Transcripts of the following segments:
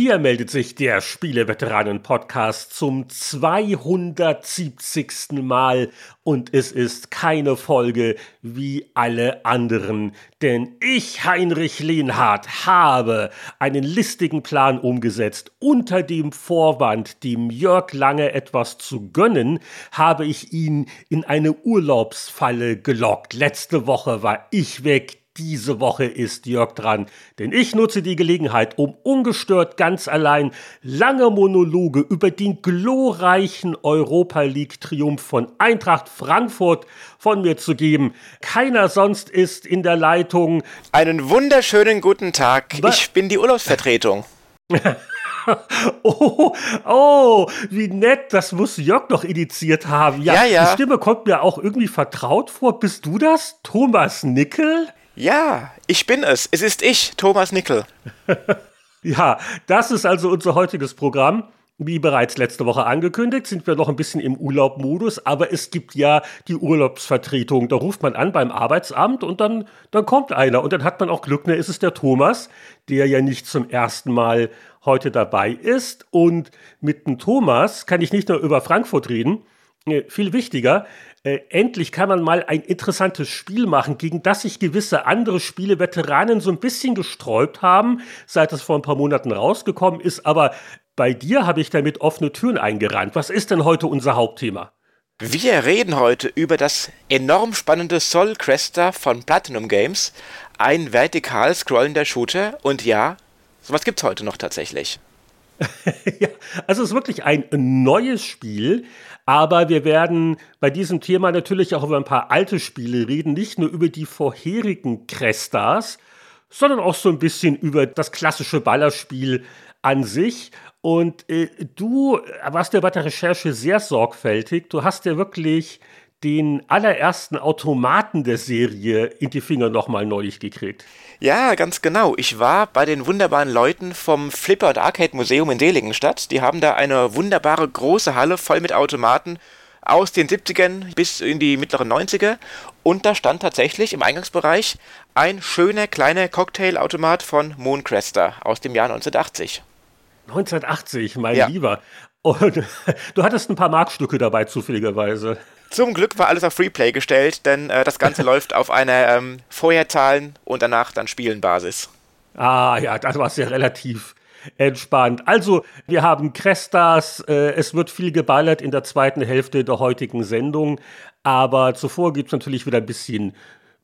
Hier meldet sich der Spieleveteranen-Podcast zum 270. Mal und es ist keine Folge wie alle anderen, denn ich, Heinrich Lehnhardt, habe einen listigen Plan umgesetzt. Unter dem Vorwand, dem Jörg Lange etwas zu gönnen, habe ich ihn in eine Urlaubsfalle gelockt. Letzte Woche war ich weg, diese Woche ist Jörg dran, denn ich nutze die Gelegenheit, um ungestört ganz allein lange Monologe über den glorreichen Europa League Triumph von Eintracht Frankfurt von mir zu geben. Keiner sonst ist in der Leitung. Einen wunderschönen guten Tag. Ich bin die Urlaubsvertretung. oh, oh, wie nett, das muss Jörg noch initiiert haben. Ja, ja, ja. Die Stimme kommt mir auch irgendwie vertraut vor. Bist du das? Thomas Nickel? Ja, ich bin es. Es ist ich, Thomas Nickel. ja, das ist also unser heutiges Programm. Wie bereits letzte Woche angekündigt, sind wir noch ein bisschen im Urlaubmodus, aber es gibt ja die Urlaubsvertretung. Da ruft man an beim Arbeitsamt und dann, dann kommt einer und dann hat man auch Glück, ne, ist es der Thomas, der ja nicht zum ersten Mal heute dabei ist. Und mit dem Thomas kann ich nicht nur über Frankfurt reden, äh, viel wichtiger, äh, endlich kann man mal ein interessantes Spiel machen, gegen das sich gewisse andere Spieleveteranen so ein bisschen gesträubt haben, seit es vor ein paar Monaten rausgekommen ist. Aber bei dir habe ich damit offene Türen eingerannt. Was ist denn heute unser Hauptthema? Wir reden heute über das enorm spannende Soul Cresta von Platinum Games, ein vertikal scrollender Shooter und ja, sowas gibt es heute noch tatsächlich. ja, also es ist wirklich ein neues Spiel, aber wir werden bei diesem Thema natürlich auch über ein paar alte Spiele reden, nicht nur über die vorherigen Crestas, sondern auch so ein bisschen über das klassische Ballerspiel an sich. Und äh, du warst ja bei der Recherche sehr sorgfältig. Du hast ja wirklich den allerersten Automaten der Serie in die Finger nochmal neulich gekriegt. Ja, ganz genau. Ich war bei den wunderbaren Leuten vom Flipper und Arcade Museum in Seligenstadt. Die haben da eine wunderbare große Halle voll mit Automaten aus den 70ern bis in die mittleren 90er. Und da stand tatsächlich im Eingangsbereich ein schöner kleiner Cocktailautomat von Mooncrester aus dem Jahr 1980. 1980, mein ja. Lieber. Und du hattest ein paar Markstücke dabei, zufälligerweise. Zum Glück war alles auf Freeplay gestellt, denn äh, das Ganze läuft auf einer ähm, Vorherzahlen und danach dann Spielenbasis. Ah ja, das war ja relativ entspannt. Also, wir haben Crestas, äh, es wird viel geballert in der zweiten Hälfte der heutigen Sendung, aber zuvor gibt es natürlich wieder ein bisschen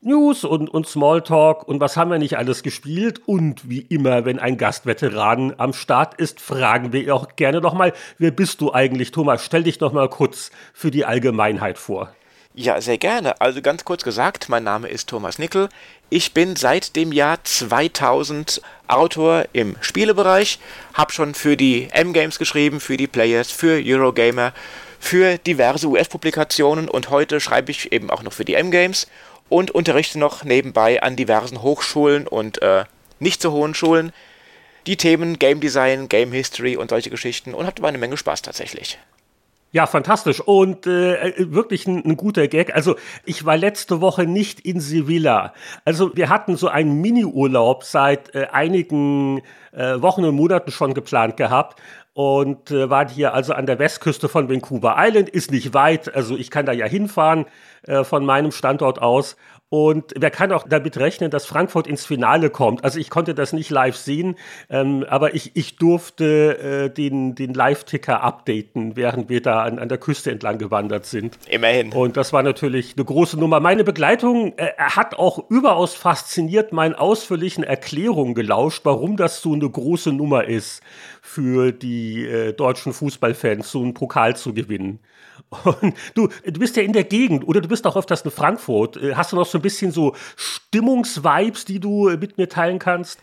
News und, und Smalltalk und was haben wir nicht alles gespielt. Und wie immer, wenn ein Gastveteran am Start ist, fragen wir auch gerne nochmal, wer bist du eigentlich, Thomas? Stell dich doch mal kurz für die Allgemeinheit vor. Ja, sehr gerne. Also ganz kurz gesagt, mein Name ist Thomas Nickel. Ich bin seit dem Jahr 2000 Autor im Spielebereich, habe schon für die M-Games geschrieben, für die Players, für Eurogamer, für diverse US-Publikationen und heute schreibe ich eben auch noch für die M-Games und unterrichte noch nebenbei an diversen Hochschulen und äh, nicht so hohen Schulen die Themen Game Design, Game History und solche Geschichten und habe dabei eine Menge Spaß tatsächlich. Ja, fantastisch und äh, wirklich ein, ein, guter Gag. Also ich war letzte Woche nicht in Sevilla. Also wir hatten so einen Mini-Urlaub seit äh, einigen äh, Wochen und Monaten schon geplant gehabt und äh, waren hier also an der Westküste von Vancouver Island. Ist nicht weit, also ich kann da ja hinfahren äh, von meinem Standort aus. Und wer kann auch damit rechnen, dass Frankfurt ins Finale kommt? Also ich konnte das nicht live sehen, ähm, aber ich, ich durfte äh, den, den Live-Ticker updaten, während wir da an, an der Küste entlang gewandert sind. Immerhin. Und das war natürlich eine große Nummer. Meine Begleitung äh, hat auch überaus fasziniert meinen ausführlichen Erklärungen gelauscht, warum das so eine große Nummer ist für die äh, deutschen Fußballfans, so einen Pokal zu gewinnen. Und du, du bist ja in der Gegend oder du bist auch öfters in Frankfurt. Äh, hast du noch so ein bisschen so Stimmungsvibes, die du äh, mit mir teilen kannst?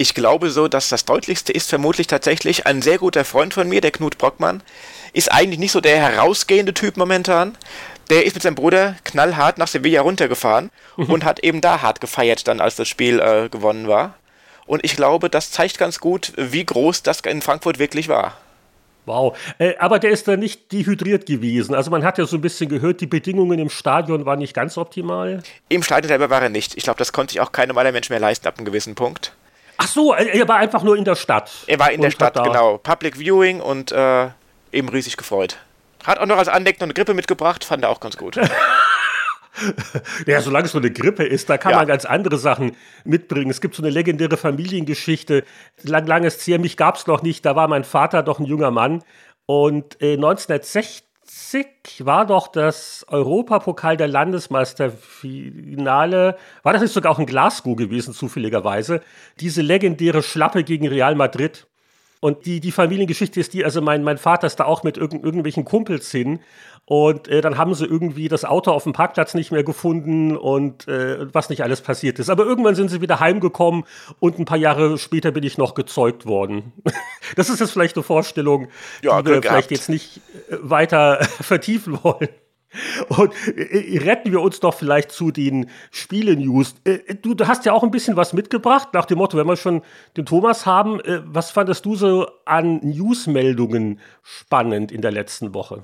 Ich glaube so, dass das Deutlichste ist vermutlich tatsächlich ein sehr guter Freund von mir, der Knut Brockmann. Ist eigentlich nicht so der herausgehende Typ momentan. Der ist mit seinem Bruder knallhart nach Sevilla runtergefahren mhm. und hat eben da hart gefeiert, dann als das Spiel äh, gewonnen war. Und ich glaube, das zeigt ganz gut, wie groß das in Frankfurt wirklich war. Wow. Äh, aber der ist da nicht dehydriert gewesen. Also man hat ja so ein bisschen gehört, die Bedingungen im Stadion waren nicht ganz optimal. Im Stadion selber war er nicht. Ich glaube, das konnte sich auch kein normaler Mensch mehr leisten ab einem gewissen Punkt. Ach so, er war einfach nur in der Stadt. Er war in der Stadt, genau. Public Viewing und äh, eben riesig gefreut. Hat auch noch als Andenken noch eine Grippe mitgebracht, fand er auch ganz gut. Ja, solange es so eine Grippe ist, da kann ja. man ganz andere Sachen mitbringen. Es gibt so eine legendäre Familiengeschichte. Lang, langes her, mich gab es noch nicht, da war mein Vater doch ein junger Mann. Und äh, 1960 war doch das Europapokal der Landesmeisterfinale, war das nicht sogar auch in Glasgow gewesen, zufälligerweise, diese legendäre Schlappe gegen Real Madrid. Und die, die Familiengeschichte ist die, also mein, mein Vater ist da auch mit irg irgendwelchen Kumpels hin und äh, dann haben sie irgendwie das Auto auf dem Parkplatz nicht mehr gefunden und äh, was nicht alles passiert ist. Aber irgendwann sind sie wieder heimgekommen und ein paar Jahre später bin ich noch gezeugt worden. das ist jetzt vielleicht eine Vorstellung, ja, die wir vielleicht jetzt nicht äh, weiter vertiefen wollen. Und äh, retten wir uns doch vielleicht zu den Spiele-News. Äh, du, hast ja auch ein bisschen was mitgebracht, nach dem Motto, wenn wir schon den Thomas haben. Äh, was fandest du so an Newsmeldungen spannend in der letzten Woche?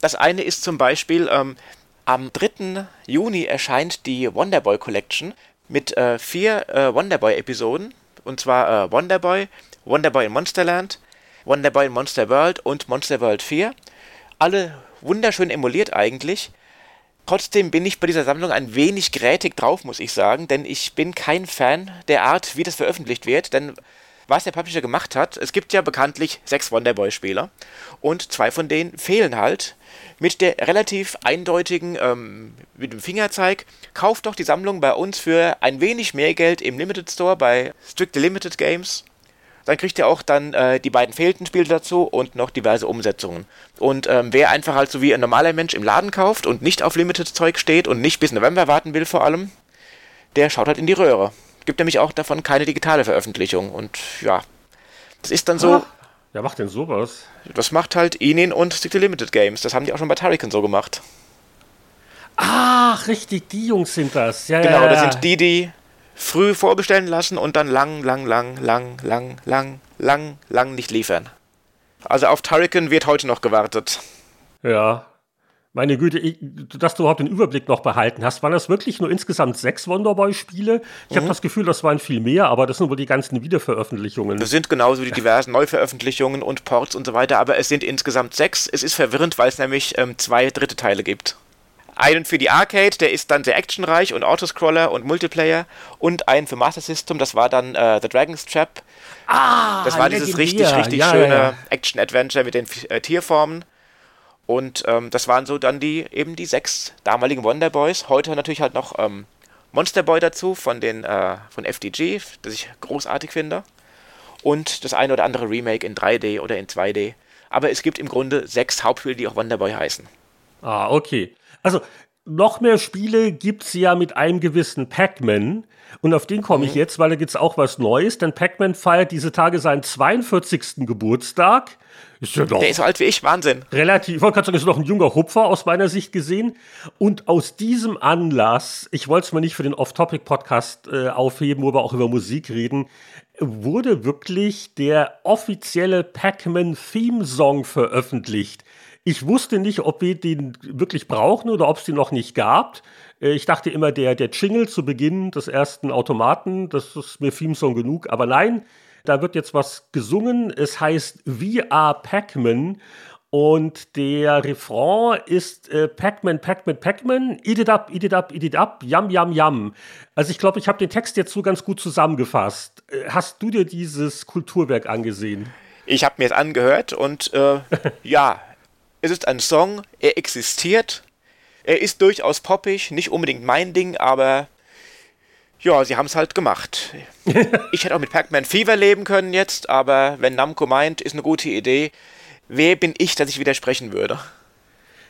Das eine ist zum Beispiel, ähm, am 3. Juni erscheint die Wonderboy Collection mit äh, vier äh, Wonderboy-Episoden. Und zwar äh, Wonderboy, Wonderboy in Monsterland, Wonderboy in Monster World und Monster World 4. Alle wunderschön emuliert eigentlich. Trotzdem bin ich bei dieser Sammlung ein wenig grätig drauf, muss ich sagen, denn ich bin kein Fan der Art, wie das veröffentlicht wird, denn was der Publisher gemacht hat, es gibt ja bekanntlich sechs Wonderboy-Spieler und zwei von denen fehlen halt mit der relativ eindeutigen, ähm, mit dem Fingerzeig, kauft doch die Sammlung bei uns für ein wenig mehr Geld im Limited Store bei Strictly Limited Games dann kriegt ihr auch dann äh, die beiden fehlenden Spiele dazu und noch diverse Umsetzungen. Und ähm, wer einfach halt so wie ein normaler Mensch im Laden kauft und nicht auf Limited-Zeug steht und nicht bis November warten will vor allem, der schaut halt in die Röhre. Gibt nämlich auch davon keine digitale Veröffentlichung. Und ja, das ist dann so. Ah, wer macht denn sowas? Das macht halt Inin und Stick to Limited Games. Das haben die auch schon bei Tarican so gemacht. Ach, richtig, die Jungs sind das. Ja, genau, ja, ja. das sind die, die früh vorbestellen lassen und dann lang, lang, lang, lang, lang, lang, lang, lang nicht liefern. Also auf Turrican wird heute noch gewartet. Ja. Meine Güte, ich, dass du überhaupt den Überblick noch behalten hast. Waren das wirklich nur insgesamt sechs Wonderboy-Spiele? Ich mhm. habe das Gefühl, das waren viel mehr, aber das sind wohl die ganzen Wiederveröffentlichungen. Das sind genauso die diversen Neuveröffentlichungen und Ports und so weiter, aber es sind insgesamt sechs. Es ist verwirrend, weil es nämlich ähm, zwei dritte Teile gibt. Einen für die Arcade, der ist dann sehr actionreich und Autoscroller und Multiplayer. Und einen für Master System, das war dann äh, The Dragon's Trap. Ah, das war dieses richtig, richtig ja, schöne ja, ja. Action-Adventure mit den äh, Tierformen. Und ähm, das waren so dann die eben die sechs damaligen Wonder Boys. Heute natürlich halt noch ähm, Monster Boy dazu von den äh, von FDG, das ich großartig finde. Und das eine oder andere Remake in 3D oder in 2D. Aber es gibt im Grunde sechs Hauptspiele, die auch Wonder Boy heißen. Ah, okay. Also noch mehr Spiele gibt es ja mit einem gewissen Pac-Man. Und auf den komme ich mhm. jetzt, weil da gibt es auch was Neues. Denn Pac-Man feiert diese Tage seinen 42. Geburtstag. Ist ja doch Der ist so alt wie ich, Wahnsinn. Relativ, ich wollte gerade sagen, ist noch ein junger Hupfer aus meiner Sicht gesehen. Und aus diesem Anlass, ich wollte es mal nicht für den Off-Topic-Podcast äh, aufheben, wo wir auch über Musik reden, wurde wirklich der offizielle Pac-Man-Theme-Song veröffentlicht. Ich wusste nicht, ob wir den wirklich brauchen oder ob es den noch nicht gab. Äh, ich dachte immer, der, der Jingle zu Beginn des ersten Automaten, das ist mir Theme-Song genug. Aber nein, da wird jetzt was gesungen. Es heißt VR Pac-Man. Und der Refrain ist äh, Pac-Man, Pac-Man, Pac-Man, eat it up, eat it up, eat it up, yum, yum, yum. Also ich glaube, ich habe den Text jetzt so ganz gut zusammengefasst. Äh, hast du dir dieses Kulturwerk angesehen? Ich habe mir es angehört und äh, ja, es ist ein Song, er existiert. Er ist durchaus poppig, nicht unbedingt mein Ding, aber ja, sie haben es halt gemacht. ich hätte auch mit Pac-Man Fever leben können jetzt, aber wenn Namco meint, ist eine gute Idee, wer bin ich, dass ich widersprechen würde?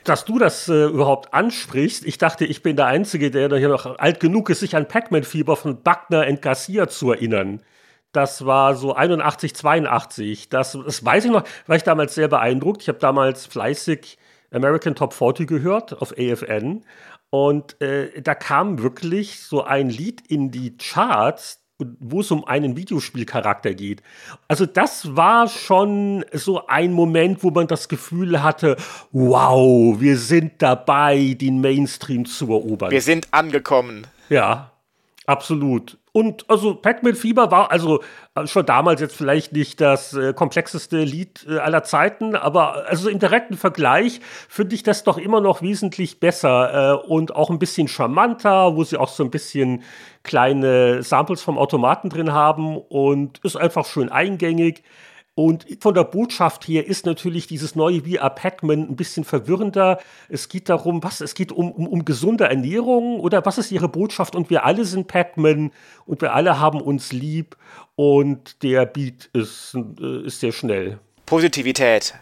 Dass du das äh, überhaupt ansprichst, ich dachte, ich bin der Einzige, der hier noch alt genug ist, sich an Pac-Man-Fieber von Buckner und Garcia zu erinnern. Das war so 81, 82. Das, das weiß ich noch, war ich damals sehr beeindruckt. Ich habe damals fleißig American Top 40 gehört auf AFN. Und äh, da kam wirklich so ein Lied in die Charts, wo es um einen Videospielcharakter geht. Also das war schon so ein Moment, wo man das Gefühl hatte, wow, wir sind dabei, den Mainstream zu erobern. Wir sind angekommen. Ja, absolut. Und also Pac-Man Fieber war also äh, schon damals jetzt vielleicht nicht das äh, komplexeste Lied äh, aller Zeiten, aber also im direkten Vergleich finde ich das doch immer noch wesentlich besser äh, und auch ein bisschen charmanter, wo sie auch so ein bisschen kleine Samples vom Automaten drin haben und ist einfach schön eingängig. Und von der Botschaft her ist natürlich dieses neue VR Pac-Man ein bisschen verwirrender. Es geht darum, was? Es geht um, um, um gesunde Ernährung oder was ist ihre Botschaft? Und wir alle sind Pac-Man und wir alle haben uns lieb und der Beat ist, äh, ist sehr schnell. Positivität.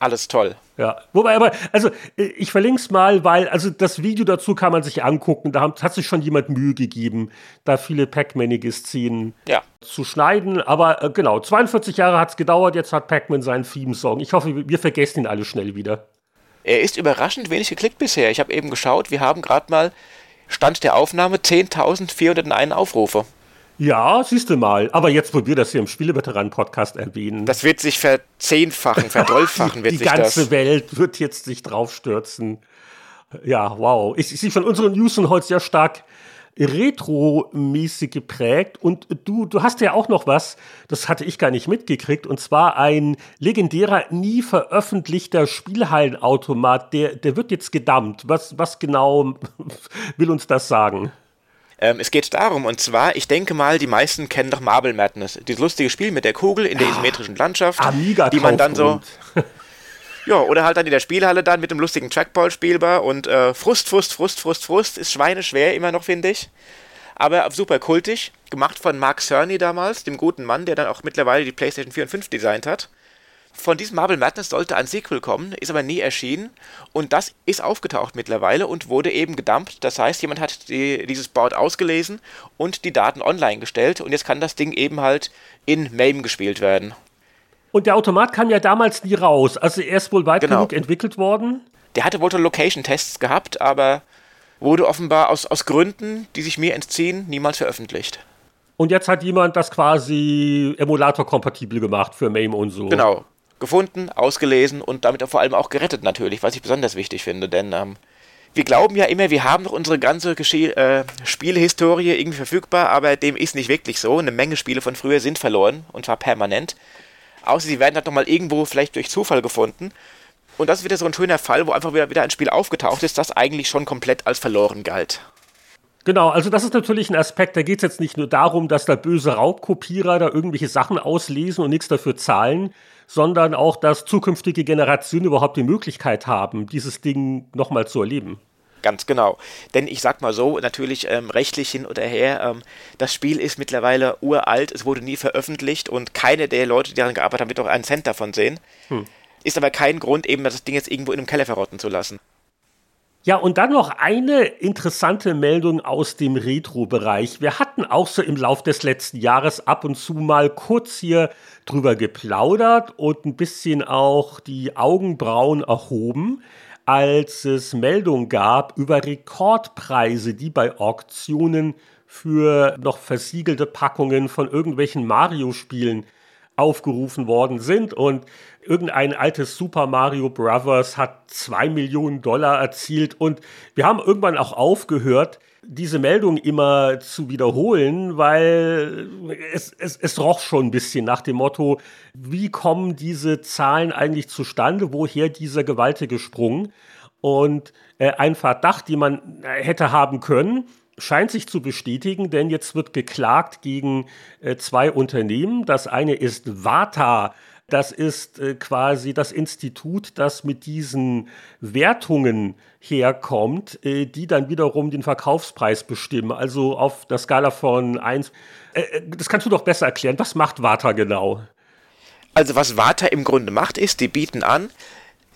Alles toll. Ja, wobei aber, also äh, ich verlinke es mal, weil, also das Video dazu kann man sich angucken. Da hat, sich schon jemand Mühe gegeben, da viele Pac-Manige Szenen ja. zu schneiden. Aber äh, genau, 42 Jahre hat es gedauert, jetzt hat Pac-Man seinen Theme-Song. Ich hoffe, wir vergessen ihn alle schnell wieder. Er ist überraschend wenig geklickt bisher. Ich habe eben geschaut, wir haben gerade mal Stand der Aufnahme 10.401 Aufrufe. Ja, siehst du mal. Aber jetzt, wo wir das hier im Spieleveteranen-Podcast erwähnen. Das wird sich verzehnfachen, verdolfachen wird die sich das. Die ganze. Welt wird jetzt sich draufstürzen. Ja, wow. Ich, ich sehe von unseren News sind heute sehr stark retro-mäßig geprägt. Und du, du hast ja auch noch was, das hatte ich gar nicht mitgekriegt, und zwar ein legendärer, nie veröffentlichter Spielhallenautomat, der, der wird jetzt gedammt. Was, was genau will uns das sagen? Ähm, es geht darum, und zwar, ich denke mal, die meisten kennen doch Marble Madness. Dieses lustige Spiel mit der Kugel in der ah, isometrischen Landschaft, Amiga die man dann so. ja, oder halt dann in der Spielhalle dann mit dem lustigen Trackball spielbar und äh, Frust, Frust, Frust, Frust, Frust ist schweineschwer immer noch, finde ich. Aber super kultig, gemacht von Mark Cerny damals, dem guten Mann, der dann auch mittlerweile die PlayStation 4 und 5 designt hat. Von diesem Marble Madness sollte ein Sequel kommen, ist aber nie erschienen. Und das ist aufgetaucht mittlerweile und wurde eben gedumpt. Das heißt, jemand hat die, dieses Board ausgelesen und die Daten online gestellt. Und jetzt kann das Ding eben halt in MAME gespielt werden. Und der Automat kam ja damals nie raus. Also er ist wohl weit genau. genug entwickelt worden. Der hatte wohl Location-Tests gehabt, aber wurde offenbar aus, aus Gründen, die sich mir entziehen, niemals veröffentlicht. Und jetzt hat jemand das quasi emulator-kompatibel gemacht für MAME und so. Genau, gefunden, ausgelesen und damit vor allem auch gerettet natürlich, was ich besonders wichtig finde, denn ähm, wir glauben ja immer, wir haben noch unsere ganze Gesche äh, Spielehistorie irgendwie verfügbar, aber dem ist nicht wirklich so. Eine Menge Spiele von früher sind verloren und zwar permanent. Außer sie werden halt nochmal irgendwo vielleicht durch Zufall gefunden. Und das ist wieder so ein schöner Fall, wo einfach wieder, wieder ein Spiel aufgetaucht ist, das eigentlich schon komplett als verloren galt. Genau, also das ist natürlich ein Aspekt, da geht es jetzt nicht nur darum, dass da böse Raubkopierer da irgendwelche Sachen auslesen und nichts dafür zahlen, sondern auch, dass zukünftige Generationen überhaupt die Möglichkeit haben, dieses Ding nochmal zu erleben. Ganz genau. Denn ich sag mal so, natürlich ähm, rechtlich hin oder her, ähm, das Spiel ist mittlerweile uralt, es wurde nie veröffentlicht und keine der Leute, die daran gearbeitet haben, wird auch einen Cent davon sehen. Hm. Ist aber kein Grund, eben das Ding jetzt irgendwo in einem Keller verrotten zu lassen. Ja, und dann noch eine interessante Meldung aus dem Retro-Bereich. Wir hatten auch so im Lauf des letzten Jahres ab und zu mal kurz hier drüber geplaudert und ein bisschen auch die Augenbrauen erhoben, als es Meldungen gab über Rekordpreise, die bei Auktionen für noch versiegelte Packungen von irgendwelchen Mario-Spielen aufgerufen worden sind. Und irgendein altes Super Mario Brothers hat zwei Millionen Dollar erzielt. Und wir haben irgendwann auch aufgehört, diese Meldung immer zu wiederholen, weil es, es, es roch schon ein bisschen nach dem Motto, wie kommen diese Zahlen eigentlich zustande, woher dieser gewaltige Sprung? Und äh, ein Verdacht, den man hätte haben können, scheint sich zu bestätigen, denn jetzt wird geklagt gegen äh, zwei Unternehmen. Das eine ist Vata. Das ist äh, quasi das Institut, das mit diesen Wertungen herkommt, äh, die dann wiederum den Verkaufspreis bestimmen. Also auf der Skala von 1. Äh, das kannst du doch besser erklären. Was macht Vata genau? Also was Vata im Grunde macht, ist, die bieten an,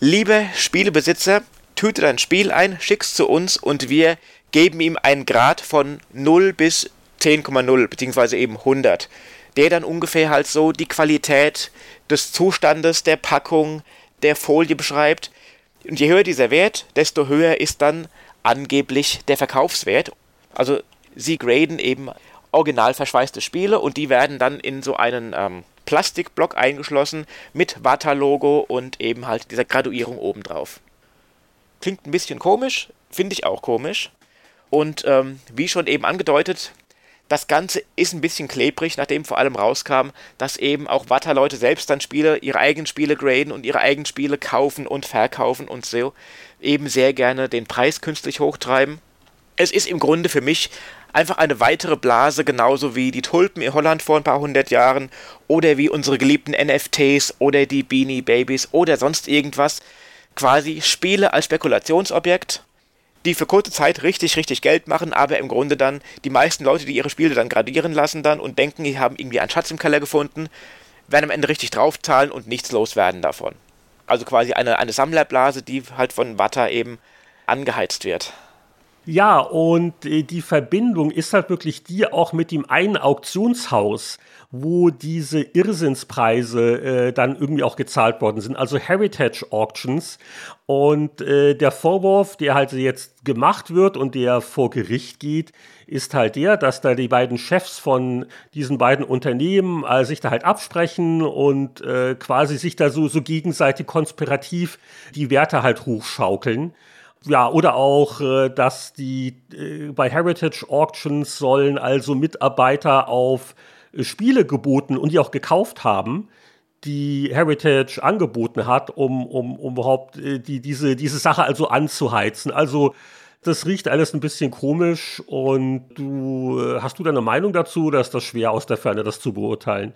liebe Spielebesitzer, tüte dein Spiel ein, schick's zu uns und wir geben ihm einen Grad von 0 bis 10,0 beziehungsweise eben 100, der dann ungefähr halt so die Qualität des Zustandes der Packung, der Folie beschreibt. Und je höher dieser Wert, desto höher ist dann angeblich der Verkaufswert. Also sie graden eben original verschweißte Spiele und die werden dann in so einen ähm, Plastikblock eingeschlossen mit Wata-Logo und eben halt dieser Graduierung obendrauf. Klingt ein bisschen komisch, finde ich auch komisch. Und ähm, wie schon eben angedeutet, das Ganze ist ein bisschen klebrig, nachdem vor allem rauskam, dass eben auch Wata-Leute selbst dann Spiele, ihre eigenen Spiele graden und ihre eigenen Spiele kaufen und verkaufen und so eben sehr gerne den Preis künstlich hochtreiben. Es ist im Grunde für mich einfach eine weitere Blase, genauso wie die Tulpen in Holland vor ein paar hundert Jahren oder wie unsere geliebten NFTs oder die Beanie Babies oder sonst irgendwas. Quasi Spiele als Spekulationsobjekt, die für kurze Zeit richtig, richtig Geld machen, aber im Grunde dann die meisten Leute, die ihre Spiele dann gradieren lassen dann und denken, die haben irgendwie einen Schatz im Keller gefunden, werden am Ende richtig draufzahlen und nichts loswerden davon. Also quasi eine, eine Sammlerblase, die halt von Watter eben angeheizt wird. Ja, und äh, die Verbindung ist halt wirklich die auch mit dem einen Auktionshaus, wo diese Irrsinnspreise äh, dann irgendwie auch gezahlt worden sind, also Heritage Auctions. Und äh, der Vorwurf, der halt jetzt gemacht wird und der vor Gericht geht, ist halt der, dass da die beiden Chefs von diesen beiden Unternehmen äh, sich da halt absprechen und äh, quasi sich da so, so gegenseitig konspirativ die Werte halt hochschaukeln ja, oder auch, äh, dass die äh, bei Heritage Auctions sollen also Mitarbeiter auf äh, Spiele geboten und die auch gekauft haben, die Heritage angeboten hat, um, um, um überhaupt die, diese, diese Sache also anzuheizen. Also das riecht alles ein bisschen komisch und du hast du deine Meinung dazu oder ist das schwer aus der Ferne, das zu beurteilen?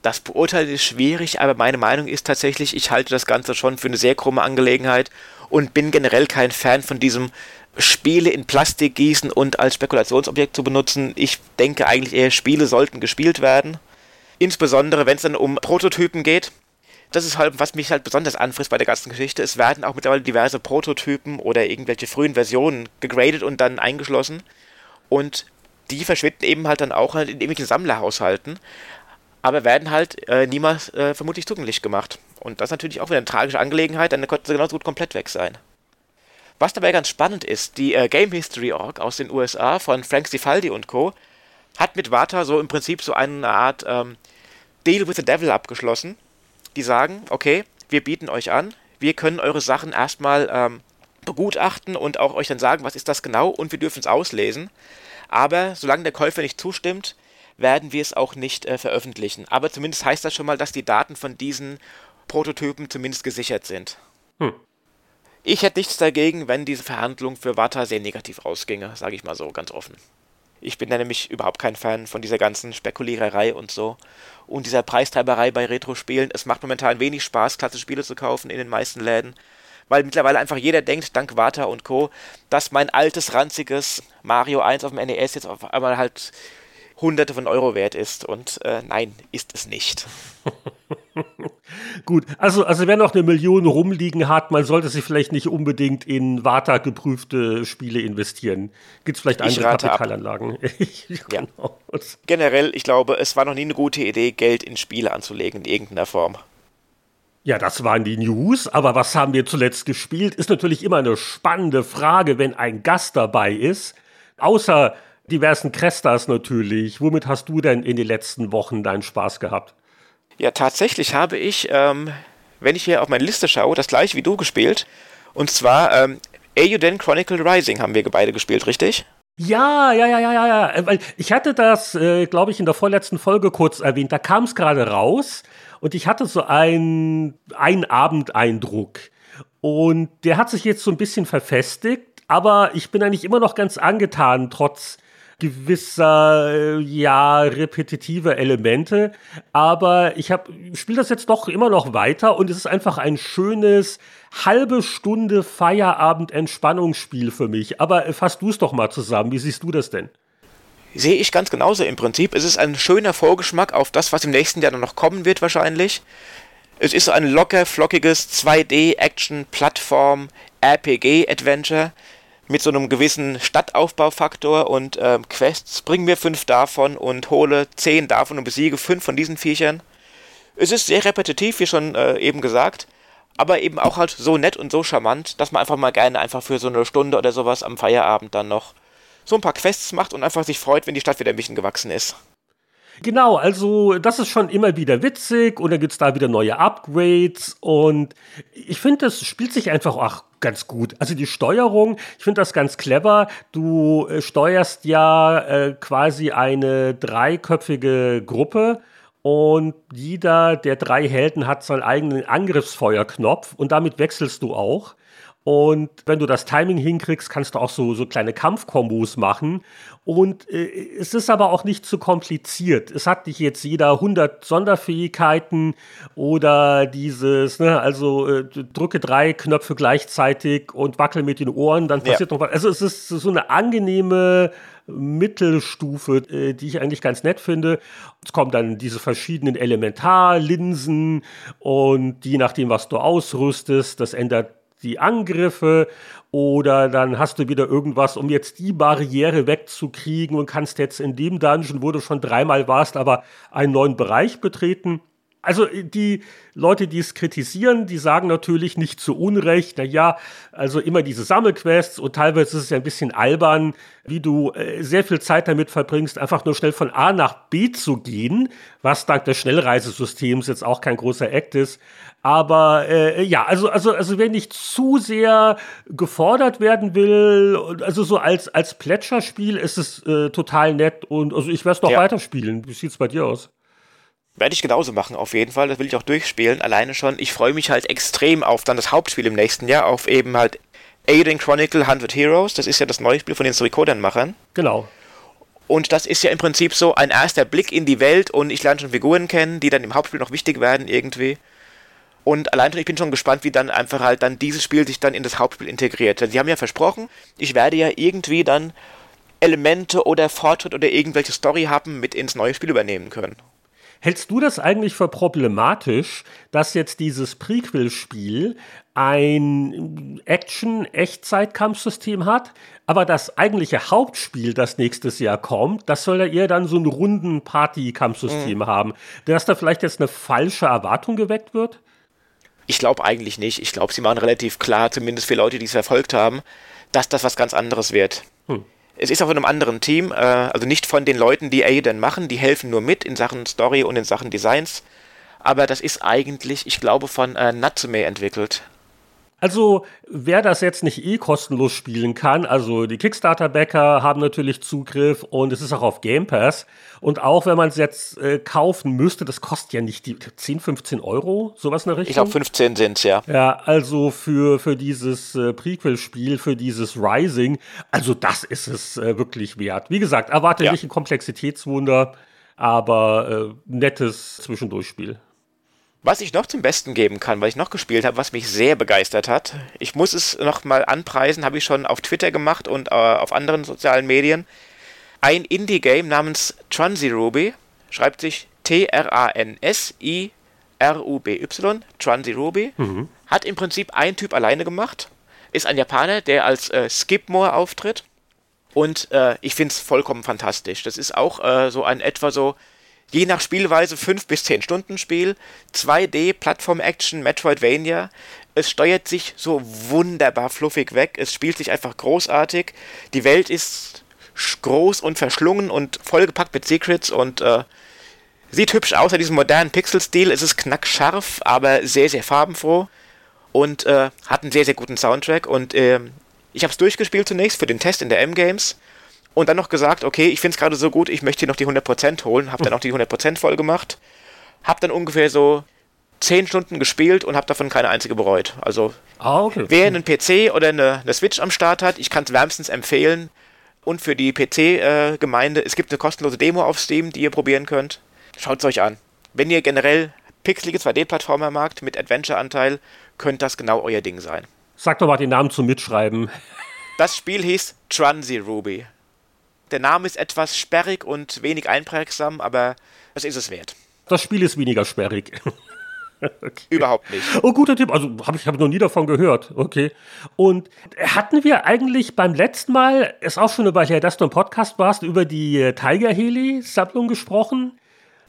Das Beurteilen ist schwierig, aber meine Meinung ist tatsächlich, ich halte das Ganze schon für eine sehr krumme Angelegenheit und bin generell kein Fan von diesem Spiele in Plastik gießen und als Spekulationsobjekt zu benutzen. Ich denke eigentlich eher, Spiele sollten gespielt werden. Insbesondere, wenn es dann um Prototypen geht. Das ist halt, was mich halt besonders anfrisst bei der ganzen Geschichte. Es werden auch mittlerweile diverse Prototypen oder irgendwelche frühen Versionen gegradet und dann eingeschlossen. Und die verschwinden eben halt dann auch halt in irgendwelchen Sammlerhaushalten aber werden halt äh, niemals äh, vermutlich zugänglich gemacht. Und das ist natürlich auch wieder eine tragische Angelegenheit, dann könnte sie genauso gut komplett weg sein. Was dabei ganz spannend ist, die äh, Game History Org aus den USA von Frank Cifaldi und Co. hat mit Vata so im Prinzip so eine Art ähm, Deal with the Devil abgeschlossen. Die sagen, okay, wir bieten euch an, wir können eure Sachen erstmal ähm, begutachten und auch euch dann sagen, was ist das genau und wir dürfen es auslesen. Aber solange der Käufer nicht zustimmt, werden wir es auch nicht äh, veröffentlichen. Aber zumindest heißt das schon mal, dass die Daten von diesen Prototypen zumindest gesichert sind. Hm. Ich hätte nichts dagegen, wenn diese Verhandlung für Wata sehr negativ ausginge, sage ich mal so ganz offen. Ich bin da nämlich überhaupt kein Fan von dieser ganzen Spekuliererei und so. Und dieser Preistreiberei bei Retro-Spielen. Es macht momentan wenig Spaß, klasse Spiele zu kaufen in den meisten Läden. Weil mittlerweile einfach jeder denkt, dank Wata und Co., dass mein altes, ranziges Mario 1 auf dem NES jetzt auf einmal halt Hunderte von Euro wert ist. Und äh, nein, ist es nicht. Gut, also, also wer noch eine Million rumliegen hat, man sollte sich vielleicht nicht unbedingt in Vata geprüfte Spiele investieren. Gibt es vielleicht andere Kapitalanlagen? ja. genau. Generell, ich glaube, es war noch nie eine gute Idee, Geld in Spiele anzulegen in irgendeiner Form. Ja, das waren die News, aber was haben wir zuletzt gespielt, ist natürlich immer eine spannende Frage, wenn ein Gast dabei ist. Außer diversen Crestas natürlich. Womit hast du denn in den letzten Wochen deinen Spaß gehabt? Ja, tatsächlich habe ich, ähm, wenn ich hier auf meine Liste schaue, das gleiche wie du gespielt. Und zwar ähm, Euden Chronicle Rising haben wir beide gespielt, richtig? Ja, ja, ja, ja, ja, ja. Äh, weil ich hatte das, äh, glaube ich, in der vorletzten Folge kurz erwähnt. Da kam es gerade raus und ich hatte so einen Abendeindruck. Und der hat sich jetzt so ein bisschen verfestigt, aber ich bin eigentlich immer noch ganz angetan, trotz gewisser, äh, ja, repetitive Elemente. Aber ich spiele das jetzt doch immer noch weiter und es ist einfach ein schönes halbe Stunde Feierabend-Entspannungsspiel für mich. Aber fass du es doch mal zusammen. Wie siehst du das denn? Sehe ich ganz genauso im Prinzip. Es ist ein schöner Vorgeschmack auf das, was im nächsten Jahr noch kommen wird wahrscheinlich. Es ist ein locker, flockiges 2D-Action-Plattform-RPG-Adventure mit so einem gewissen Stadtaufbaufaktor und ähm, Quests. Bring mir fünf davon und hole zehn davon und besiege fünf von diesen Viechern. Es ist sehr repetitiv, wie schon äh, eben gesagt, aber eben auch halt so nett und so charmant, dass man einfach mal gerne einfach für so eine Stunde oder sowas am Feierabend dann noch so ein paar Quests macht und einfach sich freut, wenn die Stadt wieder ein bisschen gewachsen ist. Genau, also das ist schon immer wieder witzig und dann gibt es da wieder neue Upgrades und ich finde, das spielt sich einfach auch ganz gut. Also die Steuerung, ich finde das ganz clever. Du äh, steuerst ja äh, quasi eine dreiköpfige Gruppe und jeder der drei Helden hat seinen eigenen Angriffsfeuerknopf und damit wechselst du auch. Und wenn du das Timing hinkriegst, kannst du auch so, so kleine Kampfkombos machen. Und äh, es ist aber auch nicht zu kompliziert. Es hat nicht jetzt jeder 100 Sonderfähigkeiten oder dieses, ne, also äh, drücke drei Knöpfe gleichzeitig und wackel mit den Ohren, dann passiert ja. noch was. Also es ist so eine angenehme Mittelstufe, äh, die ich eigentlich ganz nett finde. Es kommen dann diese verschiedenen Elementarlinsen und je nachdem, was du ausrüstest, das ändert die Angriffe oder dann hast du wieder irgendwas, um jetzt die Barriere wegzukriegen und kannst jetzt in dem Dungeon, wo du schon dreimal warst, aber einen neuen Bereich betreten. Also die Leute, die es kritisieren, die sagen natürlich nicht zu Unrecht, na ja, also immer diese Sammelquests und teilweise ist es ja ein bisschen albern, wie du äh, sehr viel Zeit damit verbringst, einfach nur schnell von A nach B zu gehen, was dank des Schnellreisesystems jetzt auch kein großer Act ist. Aber äh, ja, also, also, also wer nicht zu sehr gefordert werden will, also so als, als Plätscherspiel ist es äh, total nett und also ich werde es noch ja. weiterspielen. Wie sieht's bei dir aus? Werde ich genauso machen, auf jeden Fall. Das will ich auch durchspielen. Alleine schon. Ich freue mich halt extrem auf dann das Hauptspiel im nächsten Jahr, auf eben halt Aiden Chronicle 100 Heroes. Das ist ja das neue Spiel von den Suikoden-Machern. Genau. Und das ist ja im Prinzip so ein erster Blick in die Welt und ich lerne schon Figuren kennen, die dann im Hauptspiel noch wichtig werden irgendwie. Und allein schon, ich bin schon gespannt, wie dann einfach halt dann dieses Spiel sich dann in das Hauptspiel integriert. Sie haben ja versprochen, ich werde ja irgendwie dann Elemente oder Fortschritt oder irgendwelche Story haben mit ins neue Spiel übernehmen können. Hältst du das eigentlich für problematisch, dass jetzt dieses Prequel-Spiel ein Action-Echtzeit-Kampfsystem hat, aber das eigentliche Hauptspiel, das nächstes Jahr kommt, das soll ja eher dann so ein runden Party-Kampfsystem mhm. haben, dass da vielleicht jetzt eine falsche Erwartung geweckt wird? Ich glaube eigentlich nicht. Ich glaube, sie machen relativ klar, zumindest für Leute, die es verfolgt haben, dass das was ganz anderes wird. Hm. Es ist auch von einem anderen Team, äh, also nicht von den Leuten, die Aiden machen, die helfen nur mit in Sachen Story und in Sachen Designs. Aber das ist eigentlich, ich glaube, von äh, Natsume entwickelt. Also, wer das jetzt nicht eh kostenlos spielen kann, also die Kickstarter-Backer haben natürlich Zugriff und es ist auch auf Game Pass. Und auch wenn man es jetzt äh, kaufen müsste, das kostet ja nicht die 10, 15 Euro, sowas in der Richtung. Ich glaube, 15 sind es, ja. Ja, also für, für dieses äh, Prequel-Spiel, für dieses Rising, also das ist es äh, wirklich wert. Wie gesagt, erwarte ja. nicht ein Komplexitätswunder, aber äh, nettes Zwischendurchspiel. Was ich noch zum Besten geben kann, weil ich noch gespielt habe, was mich sehr begeistert hat, ich muss es noch mal anpreisen, habe ich schon auf Twitter gemacht und äh, auf anderen sozialen Medien. Ein Indie-Game namens Transiruby, schreibt sich T-R-A-N-S-I-R-U-B-Y, Transiruby, mhm. hat im Prinzip ein Typ alleine gemacht, ist ein Japaner, der als äh, Skipmore auftritt und äh, ich finde es vollkommen fantastisch. Das ist auch äh, so ein etwa so je nach Spielweise 5 bis 10 Stunden Spiel, 2D, Plattform-Action, Metroidvania. Es steuert sich so wunderbar fluffig weg, es spielt sich einfach großartig. Die Welt ist groß und verschlungen und vollgepackt mit Secrets und äh, sieht hübsch aus, in diesem modernen Pixel-Stil. Es ist knackscharf, aber sehr, sehr farbenfroh und äh, hat einen sehr, sehr guten Soundtrack. Und äh, ich habe es durchgespielt zunächst für den Test in der M-Games und dann noch gesagt, okay, ich finde es gerade so gut, ich möchte hier noch die 100% holen, habe dann auch die 100% voll gemacht, habe dann ungefähr so 10 Stunden gespielt und habe davon keine einzige bereut. Also ah, okay. wer einen PC oder eine, eine Switch am Start hat, ich kann es wärmstens empfehlen. Und für die PC-Gemeinde, äh, es gibt eine kostenlose Demo auf Steam, die ihr probieren könnt. Schaut es euch an. Wenn ihr generell pixelige 2D-Plattformer magt mit Adventure-Anteil, könnte das genau euer Ding sein. Sag doch mal den Namen zum Mitschreiben. Das Spiel hieß Transi Ruby. Der Name ist etwas sperrig und wenig einprägsam, aber es ist es wert. Das Spiel ist weniger sperrig. okay. Überhaupt nicht. Oh, guter Tipp. Also habe ich hab noch nie davon gehört. Okay. Und hatten wir eigentlich beim letzten Mal, ist auch schon über her, dass du im Podcast warst, über die äh, Tiger Heli-Sammlung gesprochen?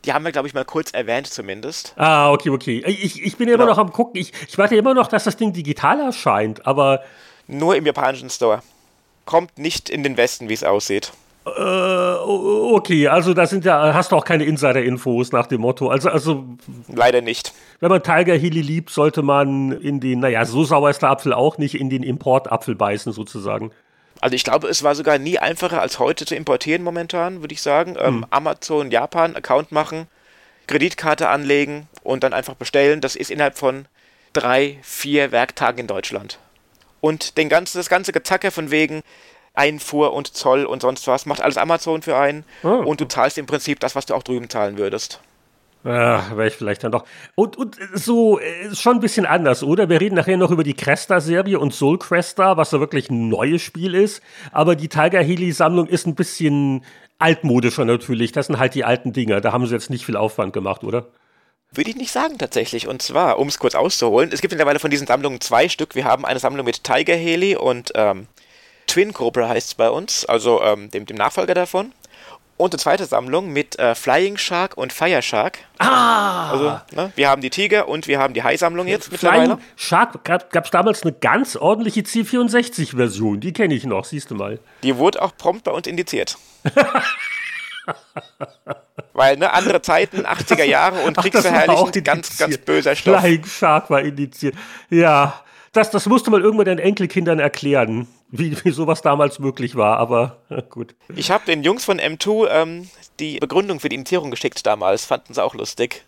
Die haben wir, glaube ich, mal kurz erwähnt zumindest. Ah, okay, okay. Ich, ich bin genau. immer noch am gucken. Ich, ich warte immer noch, dass das Ding digital erscheint, aber. Nur im japanischen Store. kommt nicht in den Westen, wie es aussieht. Äh, okay, also da sind ja, hast du auch keine Insider-Infos nach dem Motto. Also, also. Leider nicht. Wenn man Tiger Hilly liebt, sollte man in den, naja, so sauer ist der Apfel auch nicht, in den Importapfel beißen sozusagen. Also ich glaube, es war sogar nie einfacher als heute zu importieren momentan, würde ich sagen. Ähm, hm. Amazon, Japan, Account machen, Kreditkarte anlegen und dann einfach bestellen. Das ist innerhalb von drei, vier Werktagen in Deutschland. Und den ganzen, das ganze Gezacke von wegen, Einfuhr und Zoll und sonst was, macht alles Amazon für einen oh. und du zahlst im Prinzip das, was du auch drüben zahlen würdest. Ja, wäre ich vielleicht dann doch. Und, und so ist schon ein bisschen anders, oder? Wir reden nachher noch über die Cresta-Serie und Soul Cresta, was so wirklich ein neues Spiel ist. Aber die Tiger Heli-Sammlung ist ein bisschen altmodischer natürlich. Das sind halt die alten Dinger. Da haben sie jetzt nicht viel Aufwand gemacht, oder? Würde ich nicht sagen tatsächlich. Und zwar, um es kurz auszuholen, es gibt mittlerweile von diesen Sammlungen zwei Stück. Wir haben eine Sammlung mit Tiger Heli und ähm, Twin Cobra heißt es bei uns, also ähm, dem, dem Nachfolger davon. Und eine zweite Sammlung mit äh, Flying Shark und Fire Shark. Ah! Also, ne, wir haben die Tiger und wir haben die Hai-Sammlung jetzt Flying mittlerweile. Shark gab es damals eine ganz ordentliche C64-Version. Die kenne ich noch, siehst du mal. Die wurde auch prompt bei uns indiziert. Weil, ne, andere Zeiten, 80er Jahre und Kriegsverherrlichung, ganz, ganz böser Stoff. Flying Shark war indiziert. Ja, das, das musste mal irgendwann den Enkelkindern erklären wie, wie sowas damals möglich war, aber gut. Ich habe den Jungs von M2 ähm, die Begründung für die Indizierung geschickt damals, fanden sie auch lustig.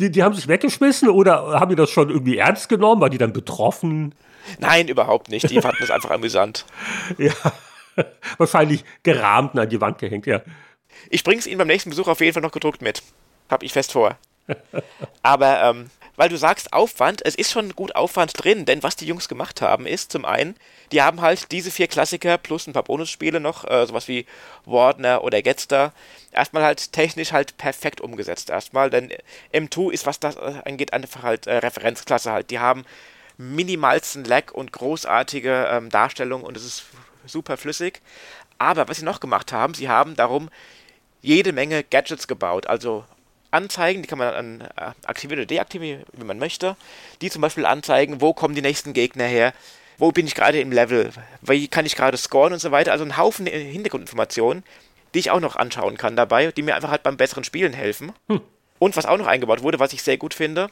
Die, die haben sich weggeschmissen oder haben die das schon irgendwie ernst genommen? War die dann betroffen? Nein, überhaupt nicht. Die fanden es einfach amüsant. Ja, wahrscheinlich gerahmt an die Wand gehängt, ja. Ich bring's Ihnen beim nächsten Besuch auf jeden Fall noch gedruckt mit. Hab ich fest vor. Aber ähm, weil du sagst Aufwand, es ist schon gut Aufwand drin, denn was die Jungs gemacht haben, ist zum einen, die haben halt diese vier Klassiker plus ein paar Bonusspiele noch, äh, sowas wie Wardner oder Getster, erstmal halt technisch halt perfekt umgesetzt erstmal, denn M2 ist, was das angeht, einfach halt äh, Referenzklasse halt. Die haben minimalsten Lag und großartige ähm, Darstellung und es ist super flüssig. Aber was sie noch gemacht haben, sie haben darum jede Menge Gadgets gebaut, also Anzeigen, die kann man dann äh, aktivieren oder deaktivieren, wie man möchte. Die zum Beispiel anzeigen, wo kommen die nächsten Gegner her, wo bin ich gerade im Level, wie kann ich gerade scoren und so weiter. Also ein Haufen Hintergrundinformationen, die ich auch noch anschauen kann dabei, die mir einfach halt beim besseren Spielen helfen. Hm. Und was auch noch eingebaut wurde, was ich sehr gut finde,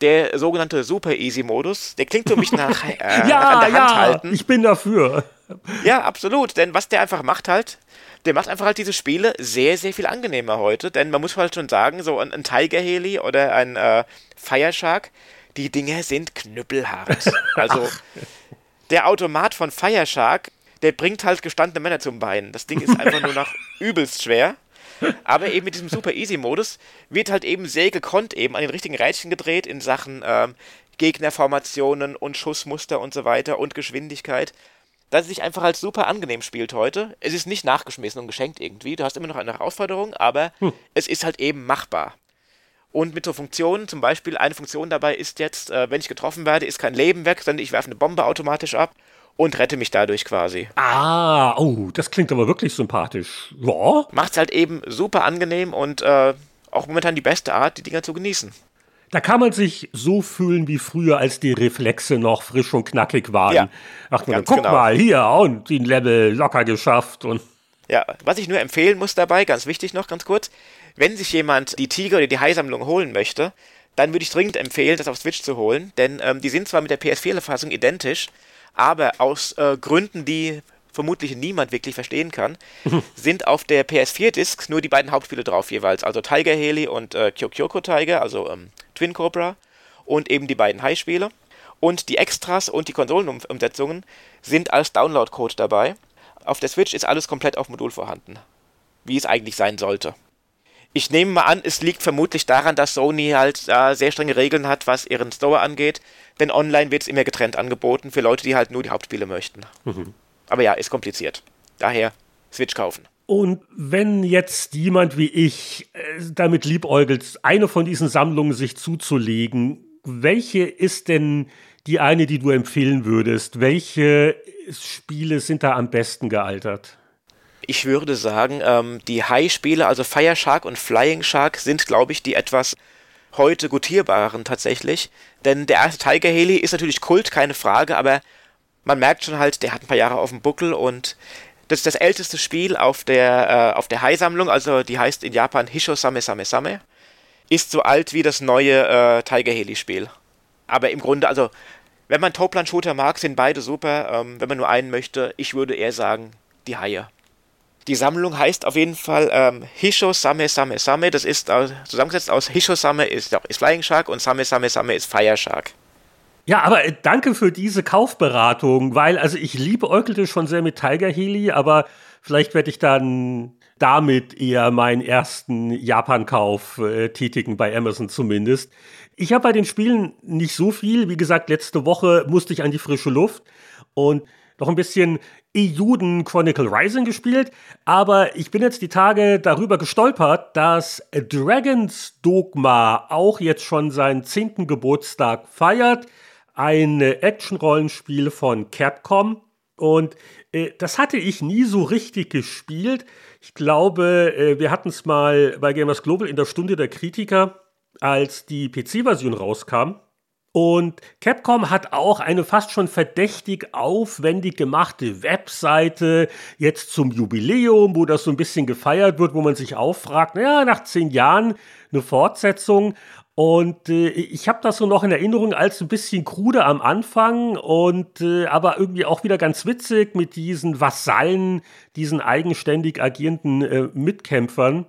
der sogenannte Super Easy Modus, der klingt für mich nach, äh, ja, an der Hand ja, halten. Ich bin dafür. Ja, absolut, denn was der einfach macht halt, der macht einfach halt diese Spiele sehr, sehr viel angenehmer heute. Denn man muss halt schon sagen, so ein, ein Tiger Heli oder ein äh, Fire Shark, die Dinge sind knüppelhart. Also der Automat von Fire Shark, der bringt halt gestandene Männer zum Bein. Das Ding ist einfach nur noch übelst schwer. Aber eben mit diesem Super Easy Modus wird halt eben sehr gekonnt eben an den richtigen Rädchen gedreht in Sachen ähm, Gegnerformationen und Schussmuster und so weiter und Geschwindigkeit dass es sich einfach als super angenehm spielt heute. Es ist nicht nachgeschmissen und geschenkt irgendwie. Du hast immer noch eine Herausforderung, aber hm. es ist halt eben machbar. Und mit so Funktionen, zum Beispiel eine Funktion dabei ist jetzt, äh, wenn ich getroffen werde, ist kein Leben weg, sondern ich werfe eine Bombe automatisch ab und rette mich dadurch quasi. Ah, oh, das klingt aber wirklich sympathisch. Ja. Macht's halt eben super angenehm und äh, auch momentan die beste Art, die Dinger zu genießen. Da kann man sich so fühlen wie früher, als die Reflexe noch frisch und knackig waren. Ja, Ach, man, guck genau. mal, hier, und den Level locker geschafft. Und ja, was ich nur empfehlen muss dabei, ganz wichtig noch, ganz kurz, wenn sich jemand die Tiger oder die Hai-Sammlung holen möchte, dann würde ich dringend empfehlen, das auf Switch zu holen, denn ähm, die sind zwar mit der PS4-Fassung identisch, aber aus äh, Gründen, die vermutlich niemand wirklich verstehen kann, sind auf der PS4-Disc nur die beiden Hauptspiele drauf jeweils, also Tiger Heli und äh, Kyokyoko Tiger, also ähm, Twin Cobra und eben die beiden High-Spiele. Und die Extras und die Konsolenumsetzungen sind als Download-Code dabei. Auf der Switch ist alles komplett auf Modul vorhanden. Wie es eigentlich sein sollte. Ich nehme mal an, es liegt vermutlich daran, dass Sony halt äh, sehr strenge Regeln hat, was ihren Store angeht. Denn online wird es immer getrennt angeboten für Leute, die halt nur die Hauptspiele möchten. Mhm. Aber ja, ist kompliziert. Daher Switch kaufen. Und wenn jetzt jemand wie ich äh, damit liebäugelt, eine von diesen Sammlungen sich zuzulegen, welche ist denn die eine, die du empfehlen würdest? Welche Spiele sind da am besten gealtert? Ich würde sagen, ähm, die High-Spiele, also Fire Shark und Flying Shark, sind, glaube ich, die etwas heute gutierbaren tatsächlich. Denn der erste Tiger Heli ist natürlich Kult, keine Frage, aber man merkt schon halt, der hat ein paar Jahre auf dem Buckel und das ist das älteste Spiel auf der, äh, der Hai-Sammlung, also die heißt in Japan Hisho Same Same Same. Ist so alt wie das neue äh, Tiger Heli-Spiel. Aber im Grunde, also, wenn man Toplan-Shooter mag, sind beide super. Ähm, wenn man nur einen möchte, ich würde eher sagen, die Haie. Die Sammlung heißt auf jeden Fall ähm, Hisho Same Same Same. Das ist äh, zusammengesetzt aus Hisho Same ist, ist Flying Shark und Same Same Same ist Fire Shark. Ja, aber äh, danke für diese Kaufberatung, weil also ich liebe Eukelte schon sehr mit Tiger Heli, aber vielleicht werde ich dann damit eher meinen ersten Japan-Kauf äh, tätigen, bei Amazon zumindest. Ich habe bei den Spielen nicht so viel. Wie gesagt, letzte Woche musste ich an die frische Luft und noch ein bisschen Ejuden Chronicle Rising gespielt, aber ich bin jetzt die Tage darüber gestolpert, dass Dragon's Dogma auch jetzt schon seinen zehnten Geburtstag feiert. Ein Action-Rollenspiel von Capcom. Und äh, das hatte ich nie so richtig gespielt. Ich glaube, äh, wir hatten es mal bei Gamers Global in der Stunde der Kritiker, als die PC-Version rauskam. Und Capcom hat auch eine fast schon verdächtig aufwendig gemachte Webseite jetzt zum Jubiläum, wo das so ein bisschen gefeiert wird, wo man sich auffragt, naja, nach zehn Jahren eine Fortsetzung. Und äh, ich habe das so noch in Erinnerung als ein bisschen krude am Anfang und äh, aber irgendwie auch wieder ganz witzig mit diesen Vasallen, diesen eigenständig agierenden äh, Mitkämpfern.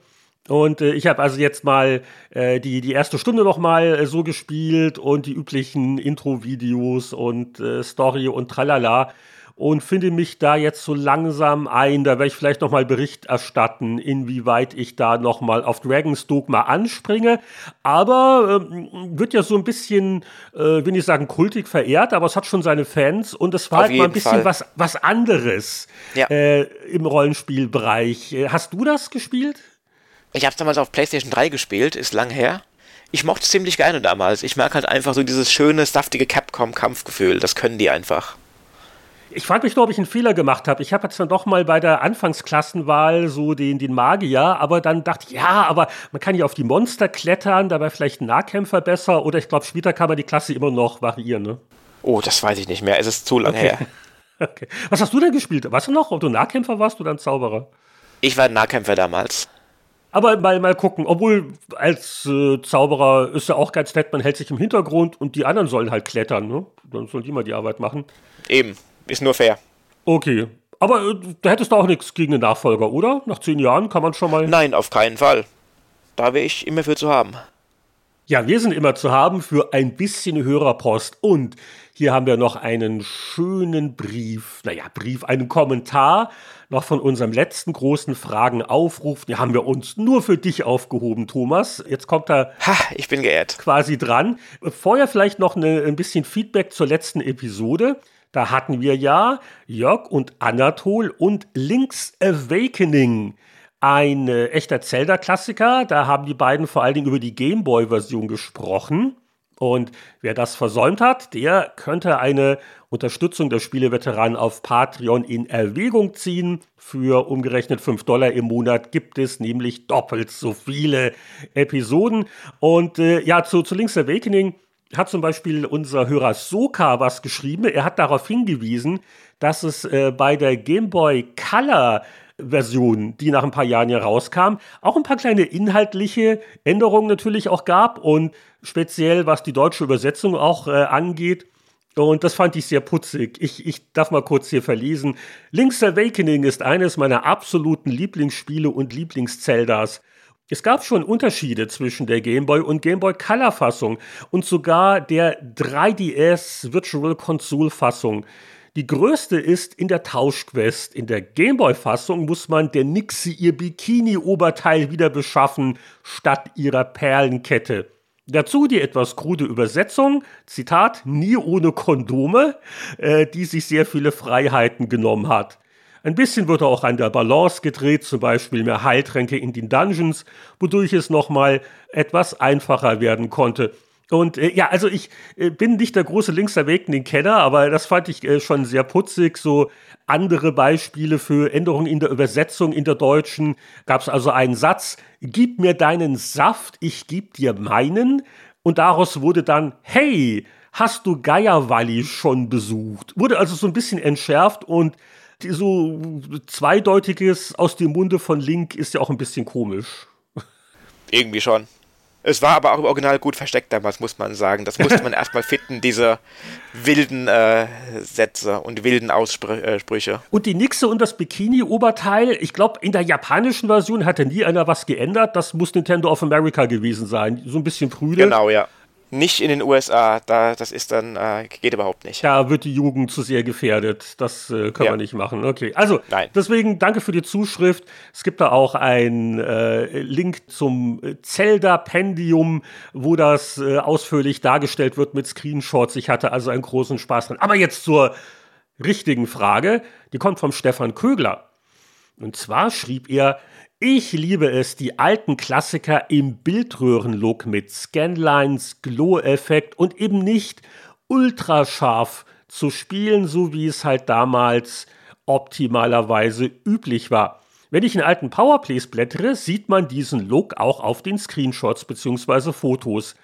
Und äh, ich habe also jetzt mal äh, die, die erste Stunde noch mal äh, so gespielt und die üblichen Intro-Videos und äh, Story und tralala und finde mich da jetzt so langsam ein. Da werde ich vielleicht noch mal Bericht erstatten, inwieweit ich da noch mal auf Dragon's Dogma anspringe. Aber äh, wird ja so ein bisschen, äh, will ich sagen, kultig verehrt, aber es hat schon seine Fans und es war auf halt mal ein bisschen was, was anderes ja. äh, im Rollenspielbereich. Äh, hast du das gespielt? Ich habe es damals auf PlayStation 3 gespielt, ist lang her. Ich mochte es ziemlich gerne damals. Ich mag halt einfach so dieses schöne, saftige Capcom-Kampfgefühl. Das können die einfach. Ich frage mich nur, ob ich einen Fehler gemacht habe. Ich habe jetzt dann doch mal bei der Anfangsklassenwahl so den, den Magier, aber dann dachte ich, ja, aber man kann ja auf die Monster klettern, dabei vielleicht ein Nahkämpfer besser oder ich glaube, später kann man die Klasse immer noch variieren, ne? Oh, das weiß ich nicht mehr. Es ist zu lange okay. her. Okay. Was hast du denn gespielt? Weißt du noch, ob du Nahkämpfer warst oder ein Zauberer? Ich war ein Nahkämpfer damals. Aber mal, mal gucken, obwohl als äh, Zauberer ist ja auch ganz nett, man hält sich im Hintergrund und die anderen sollen halt klettern, ne? Dann sollen die mal die Arbeit machen. Eben, ist nur fair. Okay. Aber äh, da hättest du auch nichts gegen den Nachfolger, oder? Nach zehn Jahren kann man schon mal. Nein, auf keinen Fall. Da wäre ich immer für zu haben. Ja, wir sind immer zu haben für ein bisschen Hörerpost. Und hier haben wir noch einen schönen Brief, naja, Brief, einen Kommentar noch von unserem letzten großen Fragenaufruf. Den haben wir uns nur für dich aufgehoben, Thomas. Jetzt kommt er. Ha, ich bin geehrt. Quasi dran. Vorher vielleicht noch eine, ein bisschen Feedback zur letzten Episode. Da hatten wir ja Jörg und Anatol und Link's Awakening ein äh, echter Zelda-Klassiker. Da haben die beiden vor allen Dingen über die Gameboy-Version gesprochen. Und wer das versäumt hat, der könnte eine Unterstützung der Spieleveteranen auf Patreon in Erwägung ziehen. Für umgerechnet 5 Dollar im Monat gibt es nämlich doppelt so viele Episoden. Und äh, ja, zu, zu Link's Awakening hat zum Beispiel unser Hörer Soka was geschrieben. Er hat darauf hingewiesen, dass es äh, bei der Game Boy Color Version, die nach ein paar Jahren ja rauskam, auch ein paar kleine inhaltliche Änderungen natürlich auch gab und speziell was die deutsche Übersetzung auch äh, angeht. Und das fand ich sehr putzig. Ich, ich darf mal kurz hier verlesen. Link's Awakening ist eines meiner absoluten Lieblingsspiele und Lieblingszeldas. Es gab schon Unterschiede zwischen der Game Boy und Game Boy Color Fassung und sogar der 3DS Virtual Console Fassung. Die größte ist in der Tauschquest. In der Gameboy-Fassung muss man der Nixie ihr Bikini-Oberteil wieder beschaffen, statt ihrer Perlenkette. Dazu die etwas krude Übersetzung, Zitat, nie ohne Kondome, äh, die sich sehr viele Freiheiten genommen hat. Ein bisschen wurde auch an der Balance gedreht, zum Beispiel mehr Heiltränke in den Dungeons, wodurch es nochmal etwas einfacher werden konnte. Und äh, ja, also ich äh, bin nicht der große Links Awakening-Kenner, aber das fand ich äh, schon sehr putzig. So andere Beispiele für Änderungen in der Übersetzung in der deutschen gab es also einen Satz: Gib mir deinen Saft, ich geb dir meinen. Und daraus wurde dann Hey, hast du Valley schon besucht? Wurde also so ein bisschen entschärft und so zweideutiges aus dem Munde von Link ist ja auch ein bisschen komisch. Irgendwie schon. Es war aber auch im Original gut versteckt damals, muss man sagen. Das musste man erstmal finden, diese wilden äh, Sätze und wilden Aussprüche. Äh, und die Nixe und das Bikini-Oberteil, ich glaube, in der japanischen Version hatte nie einer was geändert. Das muss Nintendo of America gewesen sein. So ein bisschen prüde. Genau, ja. Nicht in den USA, da, das ist dann, äh, geht überhaupt nicht. Da wird die Jugend zu sehr gefährdet. Das äh, können ja. wir nicht machen. Okay, also Nein. deswegen danke für die Zuschrift. Es gibt da auch einen äh, Link zum Zelda-Pendium, wo das äh, ausführlich dargestellt wird mit Screenshots. Ich hatte also einen großen Spaß dran. Aber jetzt zur richtigen Frage. Die kommt vom Stefan Kögler. Und zwar schrieb er, ich liebe es, die alten Klassiker im Bildröhrenlook mit Scanlines, Glow-Effekt und eben nicht ultrascharf zu spielen, so wie es halt damals optimalerweise üblich war. Wenn ich in alten Powerplays blättere, sieht man diesen Look auch auf den Screenshots bzw. Fotos.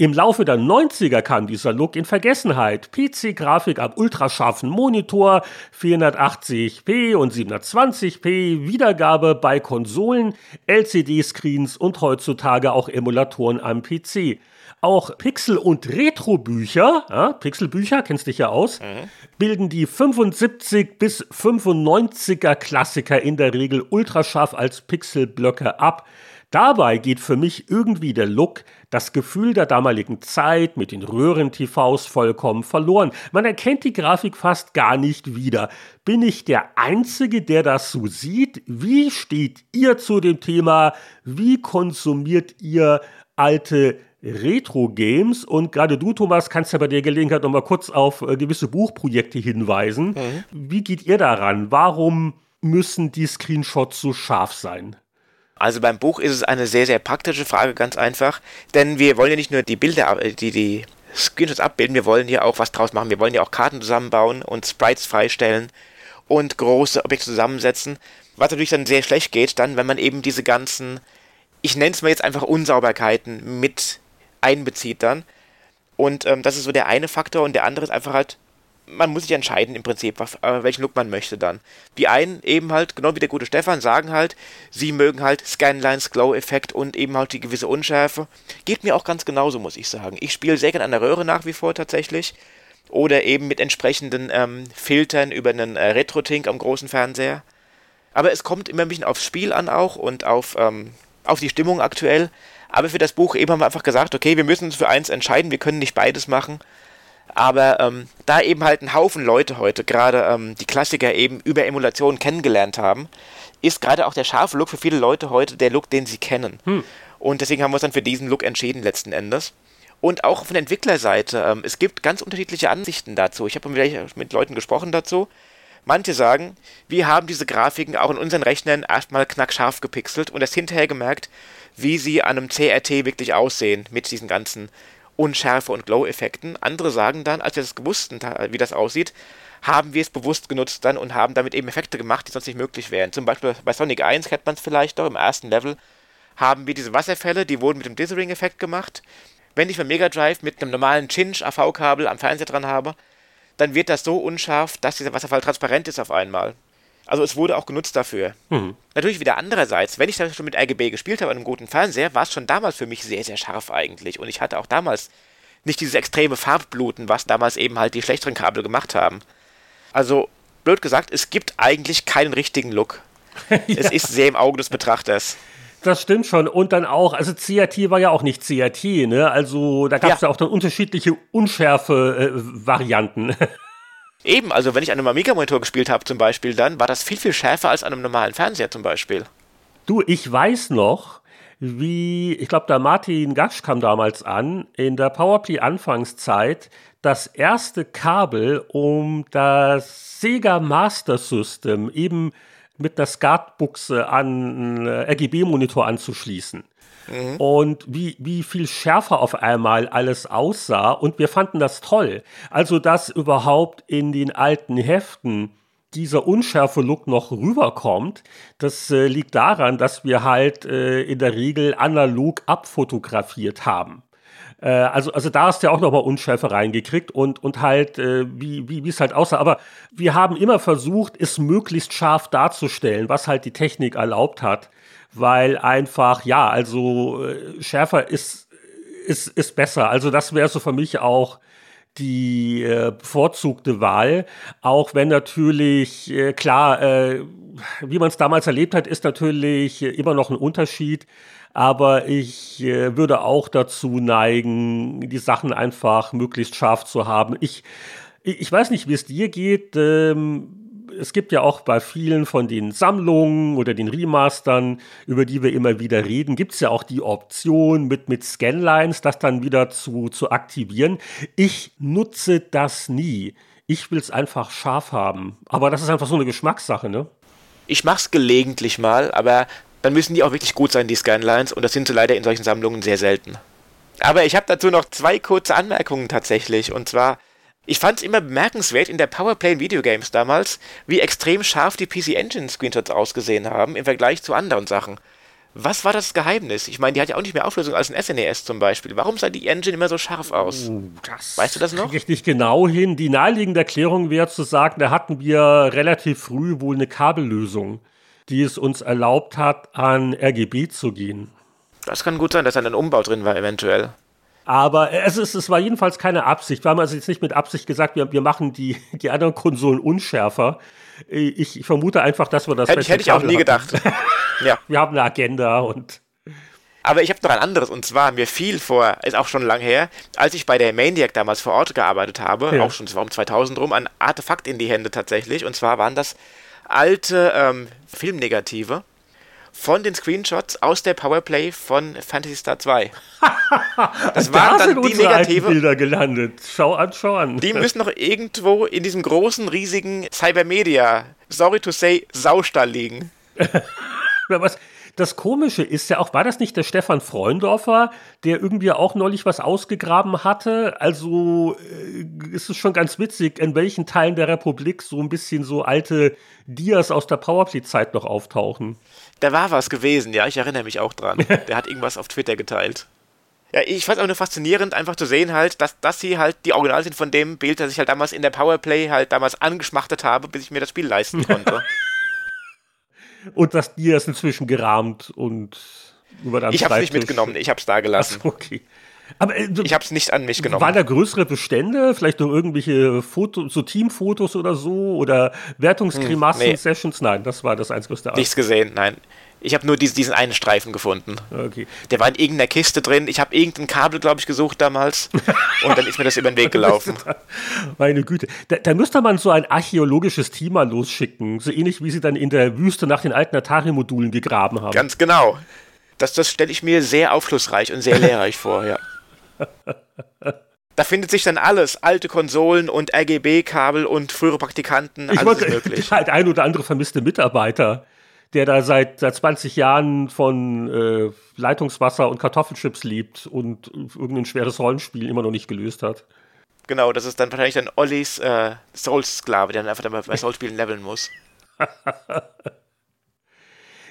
Im Laufe der 90er kam dieser Look in Vergessenheit. PC-Grafik am ultrascharfen Monitor, 480p und 720p, Wiedergabe bei Konsolen, LCD-Screens und heutzutage auch Emulatoren am PC. Auch Pixel- und Retro-Bücher, ja, Pixelbücher, kennst dich ja aus, mhm. bilden die 75 bis 95er Klassiker in der Regel ultrascharf als Pixelblöcke ab. Dabei geht für mich irgendwie der Look, das Gefühl der damaligen Zeit mit den Röhren-TVs vollkommen verloren. Man erkennt die Grafik fast gar nicht wieder. Bin ich der Einzige, der das so sieht? Wie steht ihr zu dem Thema? Wie konsumiert ihr alte Retro-Games und gerade du, Thomas, kannst ja bei der Gelegenheit nochmal kurz auf äh, gewisse Buchprojekte hinweisen. Mhm. Wie geht ihr daran? Warum müssen die Screenshots so scharf sein? Also beim Buch ist es eine sehr, sehr praktische Frage, ganz einfach. Denn wir wollen ja nicht nur die Bilder, äh, die, die Screenshots abbilden, wir wollen ja auch was draus machen. Wir wollen ja auch Karten zusammenbauen und Sprites freistellen und große Objekte zusammensetzen. Was natürlich dann sehr schlecht geht, dann, wenn man eben diese ganzen, ich nenne es mal jetzt einfach Unsauberkeiten mit einbezieht dann. Und ähm, das ist so der eine Faktor und der andere ist einfach halt man muss sich entscheiden im Prinzip, was, äh, welchen Look man möchte dann. Die einen eben halt, genau wie der gute Stefan, sagen halt, sie mögen halt Scanlines, Glow-Effekt und eben halt die gewisse Unschärfe. Geht mir auch ganz genauso, muss ich sagen. Ich spiele sehr gerne an der Röhre nach wie vor tatsächlich. Oder eben mit entsprechenden ähm, Filtern über einen äh, Retro-Tink am großen Fernseher. Aber es kommt immer ein bisschen aufs Spiel an auch und auf, ähm, auf die Stimmung aktuell. Aber für das Buch eben haben wir einfach gesagt, okay, wir müssen uns für eins entscheiden, wir können nicht beides machen. Aber ähm, da eben halt ein Haufen Leute heute, gerade ähm, die Klassiker eben über Emulationen kennengelernt haben, ist gerade auch der scharfe Look für viele Leute heute der Look, den sie kennen. Hm. Und deswegen haben wir uns dann für diesen Look entschieden letzten Endes. Und auch von der Entwicklerseite, ähm, es gibt ganz unterschiedliche Ansichten dazu. Ich habe mit Leuten gesprochen dazu. Manche sagen, wir haben diese Grafiken auch in unseren Rechnern erstmal knackscharf gepixelt und erst hinterher gemerkt, wie sie an einem CRT wirklich aussehen mit diesen ganzen Unschärfe und Glow-Effekten. Andere sagen dann, als wir das gewusst wie das aussieht, haben wir es bewusst genutzt dann und haben damit eben Effekte gemacht, die sonst nicht möglich wären. Zum Beispiel bei Sonic 1 kennt man es vielleicht doch, im ersten Level haben wir diese Wasserfälle, die wurden mit dem Dithering-Effekt gemacht. Wenn ich mein Mega Drive mit einem normalen Chinch AV-Kabel am Fernseher dran habe, dann wird das so unscharf, dass dieser Wasserfall transparent ist auf einmal. Also es wurde auch genutzt dafür. Mhm. Natürlich wieder andererseits, wenn ich dann schon mit RGB gespielt habe an einem guten Fernseher, war es schon damals für mich sehr, sehr scharf eigentlich. Und ich hatte auch damals nicht dieses extreme Farbbluten, was damals eben halt die schlechteren Kabel gemacht haben. Also, blöd gesagt, es gibt eigentlich keinen richtigen Look. ja. Es ist sehr im Auge des Betrachters. Das stimmt schon. Und dann auch, also CRT war ja auch nicht CRT, ne? Also da gab es ja. ja. auch dann unterschiedliche Unschärfe-Varianten. Äh, Eben, also wenn ich an einem Amiga-Monitor gespielt habe zum Beispiel, dann war das viel, viel schärfer als an einem normalen Fernseher zum Beispiel. Du, ich weiß noch, wie, ich glaube, der Martin Gasch kam damals an, in der PowerPlay-Anfangszeit, das erste Kabel, um das Sega Master System eben mit einer Skatbuchse an einen RGB-Monitor anzuschließen. Mhm. Und wie, wie viel schärfer auf einmal alles aussah. Und wir fanden das toll. Also, dass überhaupt in den alten Heften dieser unschärfe Look noch rüberkommt, das äh, liegt daran, dass wir halt äh, in der Regel analog abfotografiert haben. Äh, also, also da hast du ja auch nochmal Unschärfe reingekriegt und, und halt, äh, wie, wie, wie es halt aussah. Aber wir haben immer versucht, es möglichst scharf darzustellen, was halt die Technik erlaubt hat. Weil einfach, ja, also äh, schärfer ist, ist, ist besser. Also das wäre so für mich auch die äh, bevorzugte Wahl, auch wenn natürlich äh, klar, äh, wie man es damals erlebt hat, ist natürlich immer noch ein Unterschied. Aber ich äh, würde auch dazu neigen, die Sachen einfach möglichst scharf zu haben. Ich, ich weiß nicht, wie es dir geht. Ähm, es gibt ja auch bei vielen von den Sammlungen oder den Remastern, über die wir immer wieder reden, gibt es ja auch die Option mit, mit Scanlines, das dann wieder zu, zu aktivieren. Ich nutze das nie. Ich will es einfach scharf haben. Aber das ist einfach so eine Geschmackssache, ne? Ich mach's gelegentlich mal, aber dann müssen die auch wirklich gut sein, die Scanlines, und das sind sie leider in solchen Sammlungen sehr selten. Aber ich habe dazu noch zwei kurze Anmerkungen tatsächlich, und zwar ich fand es immer bemerkenswert in der Powerplay in Videogames damals, wie extrem scharf die PC Engine Screenshots ausgesehen haben im Vergleich zu anderen Sachen. Was war das Geheimnis? Ich meine, die hat ja auch nicht mehr Auflösung als ein SNES e zum Beispiel. Warum sah die Engine immer so scharf aus? Uh, weißt du das noch? ich nicht genau hin. Die naheliegende Erklärung wäre zu sagen, da hatten wir relativ früh wohl eine Kabellösung, die es uns erlaubt hat, an RGB zu gehen. Das kann gut sein, dass da ein Umbau drin war, eventuell. Aber es, ist, es war jedenfalls keine Absicht. Wir haben also jetzt nicht mit Absicht gesagt, wir, wir machen die, die anderen Konsolen unschärfer. Ich, ich vermute einfach, dass wir das. Hätte, hätte ich auch nie hatten. gedacht. ja. Wir haben eine Agenda und. Aber ich habe noch ein anderes und zwar mir fiel vor, ist auch schon lang her, als ich bei der Maniac damals vor Ort gearbeitet habe, ja. auch schon, es war um 2000 rum, ein Artefakt in die Hände tatsächlich und zwar waren das alte ähm, Filmnegative von den Screenshots aus der Powerplay von Fantasy Star 2. Das waren da dann die negative Bilder gelandet. Schau an, schau an. Die müssen noch irgendwo in diesem großen, riesigen Cybermedia, sorry to say, Saustall liegen. was, das Komische ist ja auch, war das nicht der Stefan Freundorfer, der irgendwie auch neulich was ausgegraben hatte? Also äh, ist es schon ganz witzig, in welchen Teilen der Republik so ein bisschen so alte Dias aus der Powerplay-Zeit noch auftauchen. Da war was gewesen, ja, ich erinnere mich auch dran. Der hat irgendwas auf Twitter geteilt. Ja, ich fand es auch nur faszinierend, einfach zu sehen halt, dass, dass sie halt die Original sind von dem Bild, das ich halt damals in der Powerplay halt damals angeschmachtet habe, bis ich mir das Spiel leisten konnte. und das Dia ist inzwischen gerahmt und über Ich hab's nicht mitgenommen, ich hab's da gelassen. Ach, okay. Aber, äh, ich hab's nicht an mich genommen. Waren da größere Bestände? Vielleicht noch irgendwelche Fotos, so Teamfotos oder so? Oder Wertungsgrimassen-Sessions? Hm, nee. Nein, das war das einzige. Nichts gesehen, nein. Ich habe nur diesen, diesen einen Streifen gefunden. Okay. Der war in irgendeiner Kiste drin. Ich habe irgendein Kabel, glaube ich, gesucht damals. und dann ist mir das über den Weg gelaufen. Meine Güte. Da, da, müsste man so ein archäologisches Team mal losschicken. So ähnlich wie sie dann in der Wüste nach den alten Atari-Modulen gegraben haben. Ganz genau. Das, das stelle ich mir sehr aufschlussreich und sehr lehrreich vor, ja. Da findet sich dann alles, alte Konsolen und RGB-Kabel und frühere Praktikanten, ich alles wollte, möglich. Halt ein oder andere vermisste Mitarbeiter der da seit, seit 20 Jahren von äh, Leitungswasser und Kartoffelchips liebt und irgendein schweres Rollenspiel immer noch nicht gelöst hat. Genau, das ist dann wahrscheinlich dann Ollis äh, Souls-Sklave, der dann einfach dann bei Souls-Spielen leveln muss.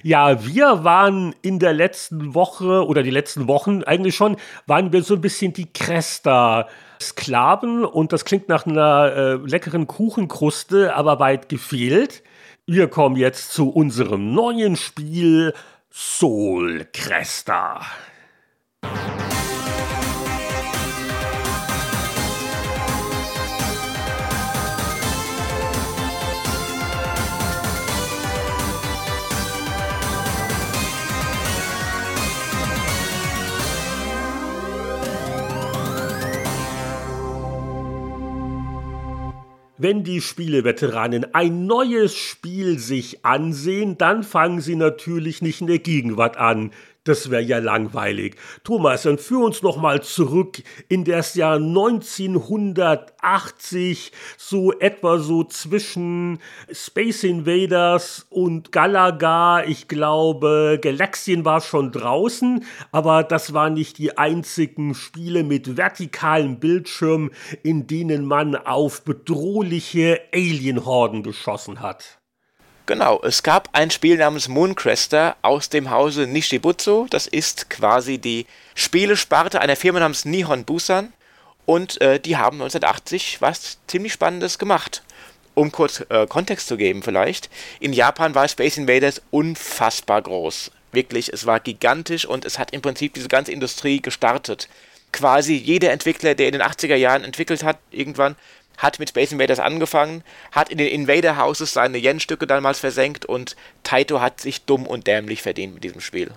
Ja, wir waren in der letzten Woche oder die letzten Wochen eigentlich schon, waren wir so ein bisschen die Cresta-Sklaven und das klingt nach einer äh, leckeren Kuchenkruste, aber weit gefehlt. Wir kommen jetzt zu unserem neuen Spiel Soul Cresta. Wenn die Spieleveteranen ein neues Spiel sich ansehen, dann fangen sie natürlich nicht in der Gegenwart an, das wäre ja langweilig. Thomas, dann führ uns noch mal zurück in das Jahr 1980, so etwa so zwischen Space Invaders und Galaga. Ich glaube, Galaxien war schon draußen, aber das waren nicht die einzigen Spiele mit vertikalen Bildschirmen, in denen man auf bedrohliche Alienhorden geschossen hat. Genau, es gab ein Spiel namens Mooncrester aus dem Hause Nishibutsu. Das ist quasi die Spielesparte einer Firma namens Nihon Busan. Und äh, die haben 1980 was ziemlich Spannendes gemacht. Um kurz äh, Kontext zu geben vielleicht. In Japan war Space Invaders unfassbar groß. Wirklich, es war gigantisch und es hat im Prinzip diese ganze Industrie gestartet. Quasi jeder Entwickler, der in den 80er Jahren entwickelt hat, irgendwann, hat mit Space Invaders angefangen, hat in den Invader Houses seine Yen-Stücke damals versenkt und Taito hat sich dumm und dämlich verdient mit diesem Spiel.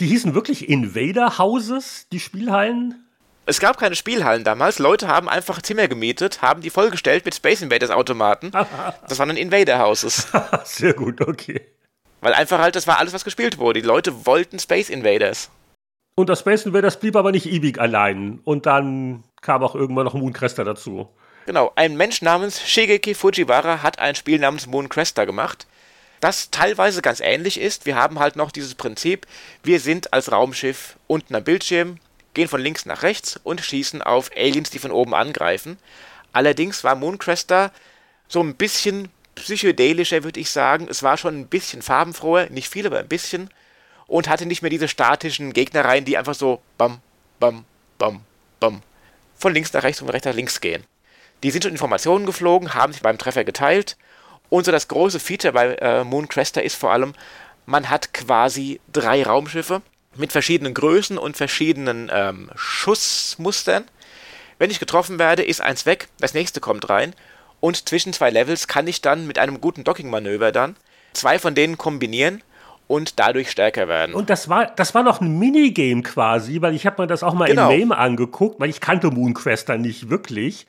Die hießen wirklich Invader Houses, die Spielhallen? Es gab keine Spielhallen damals. Leute haben einfach Zimmer gemietet, haben die vollgestellt mit Space Invaders Automaten. das waren dann Invader Houses. Sehr gut, okay. Weil einfach halt, das war alles, was gespielt wurde. Die Leute wollten Space Invaders. Und das Space Invaders blieb aber nicht ewig allein. Und dann kam auch irgendwann noch Mooncrester dazu. Genau, ein Mensch namens Shigeki Fujiwara hat ein Spiel namens Mooncrester gemacht, das teilweise ganz ähnlich ist. Wir haben halt noch dieses Prinzip, wir sind als Raumschiff unten am Bildschirm, gehen von links nach rechts und schießen auf Aliens, die von oben angreifen. Allerdings war Mooncrester so ein bisschen psychedelischer, würde ich sagen. Es war schon ein bisschen farbenfroher, nicht viel, aber ein bisschen. Und hatte nicht mehr diese statischen Gegnereien, die einfach so bam, bam, bam, bam von links nach rechts und von rechts nach links gehen. Die sind schon Informationen geflogen, haben sich beim Treffer geteilt. Und so das große Feature bei äh, Mooncrester ist vor allem, man hat quasi drei Raumschiffe mit verschiedenen Größen und verschiedenen ähm, Schussmustern. Wenn ich getroffen werde, ist eins weg, das nächste kommt rein. Und zwischen zwei Levels kann ich dann mit einem guten Docking-Manöver dann zwei von denen kombinieren und dadurch stärker werden. Und das war, das war noch ein Minigame quasi, weil ich habe mir das auch mal genau. im Name angeguckt, weil ich kannte Moonquester nicht wirklich.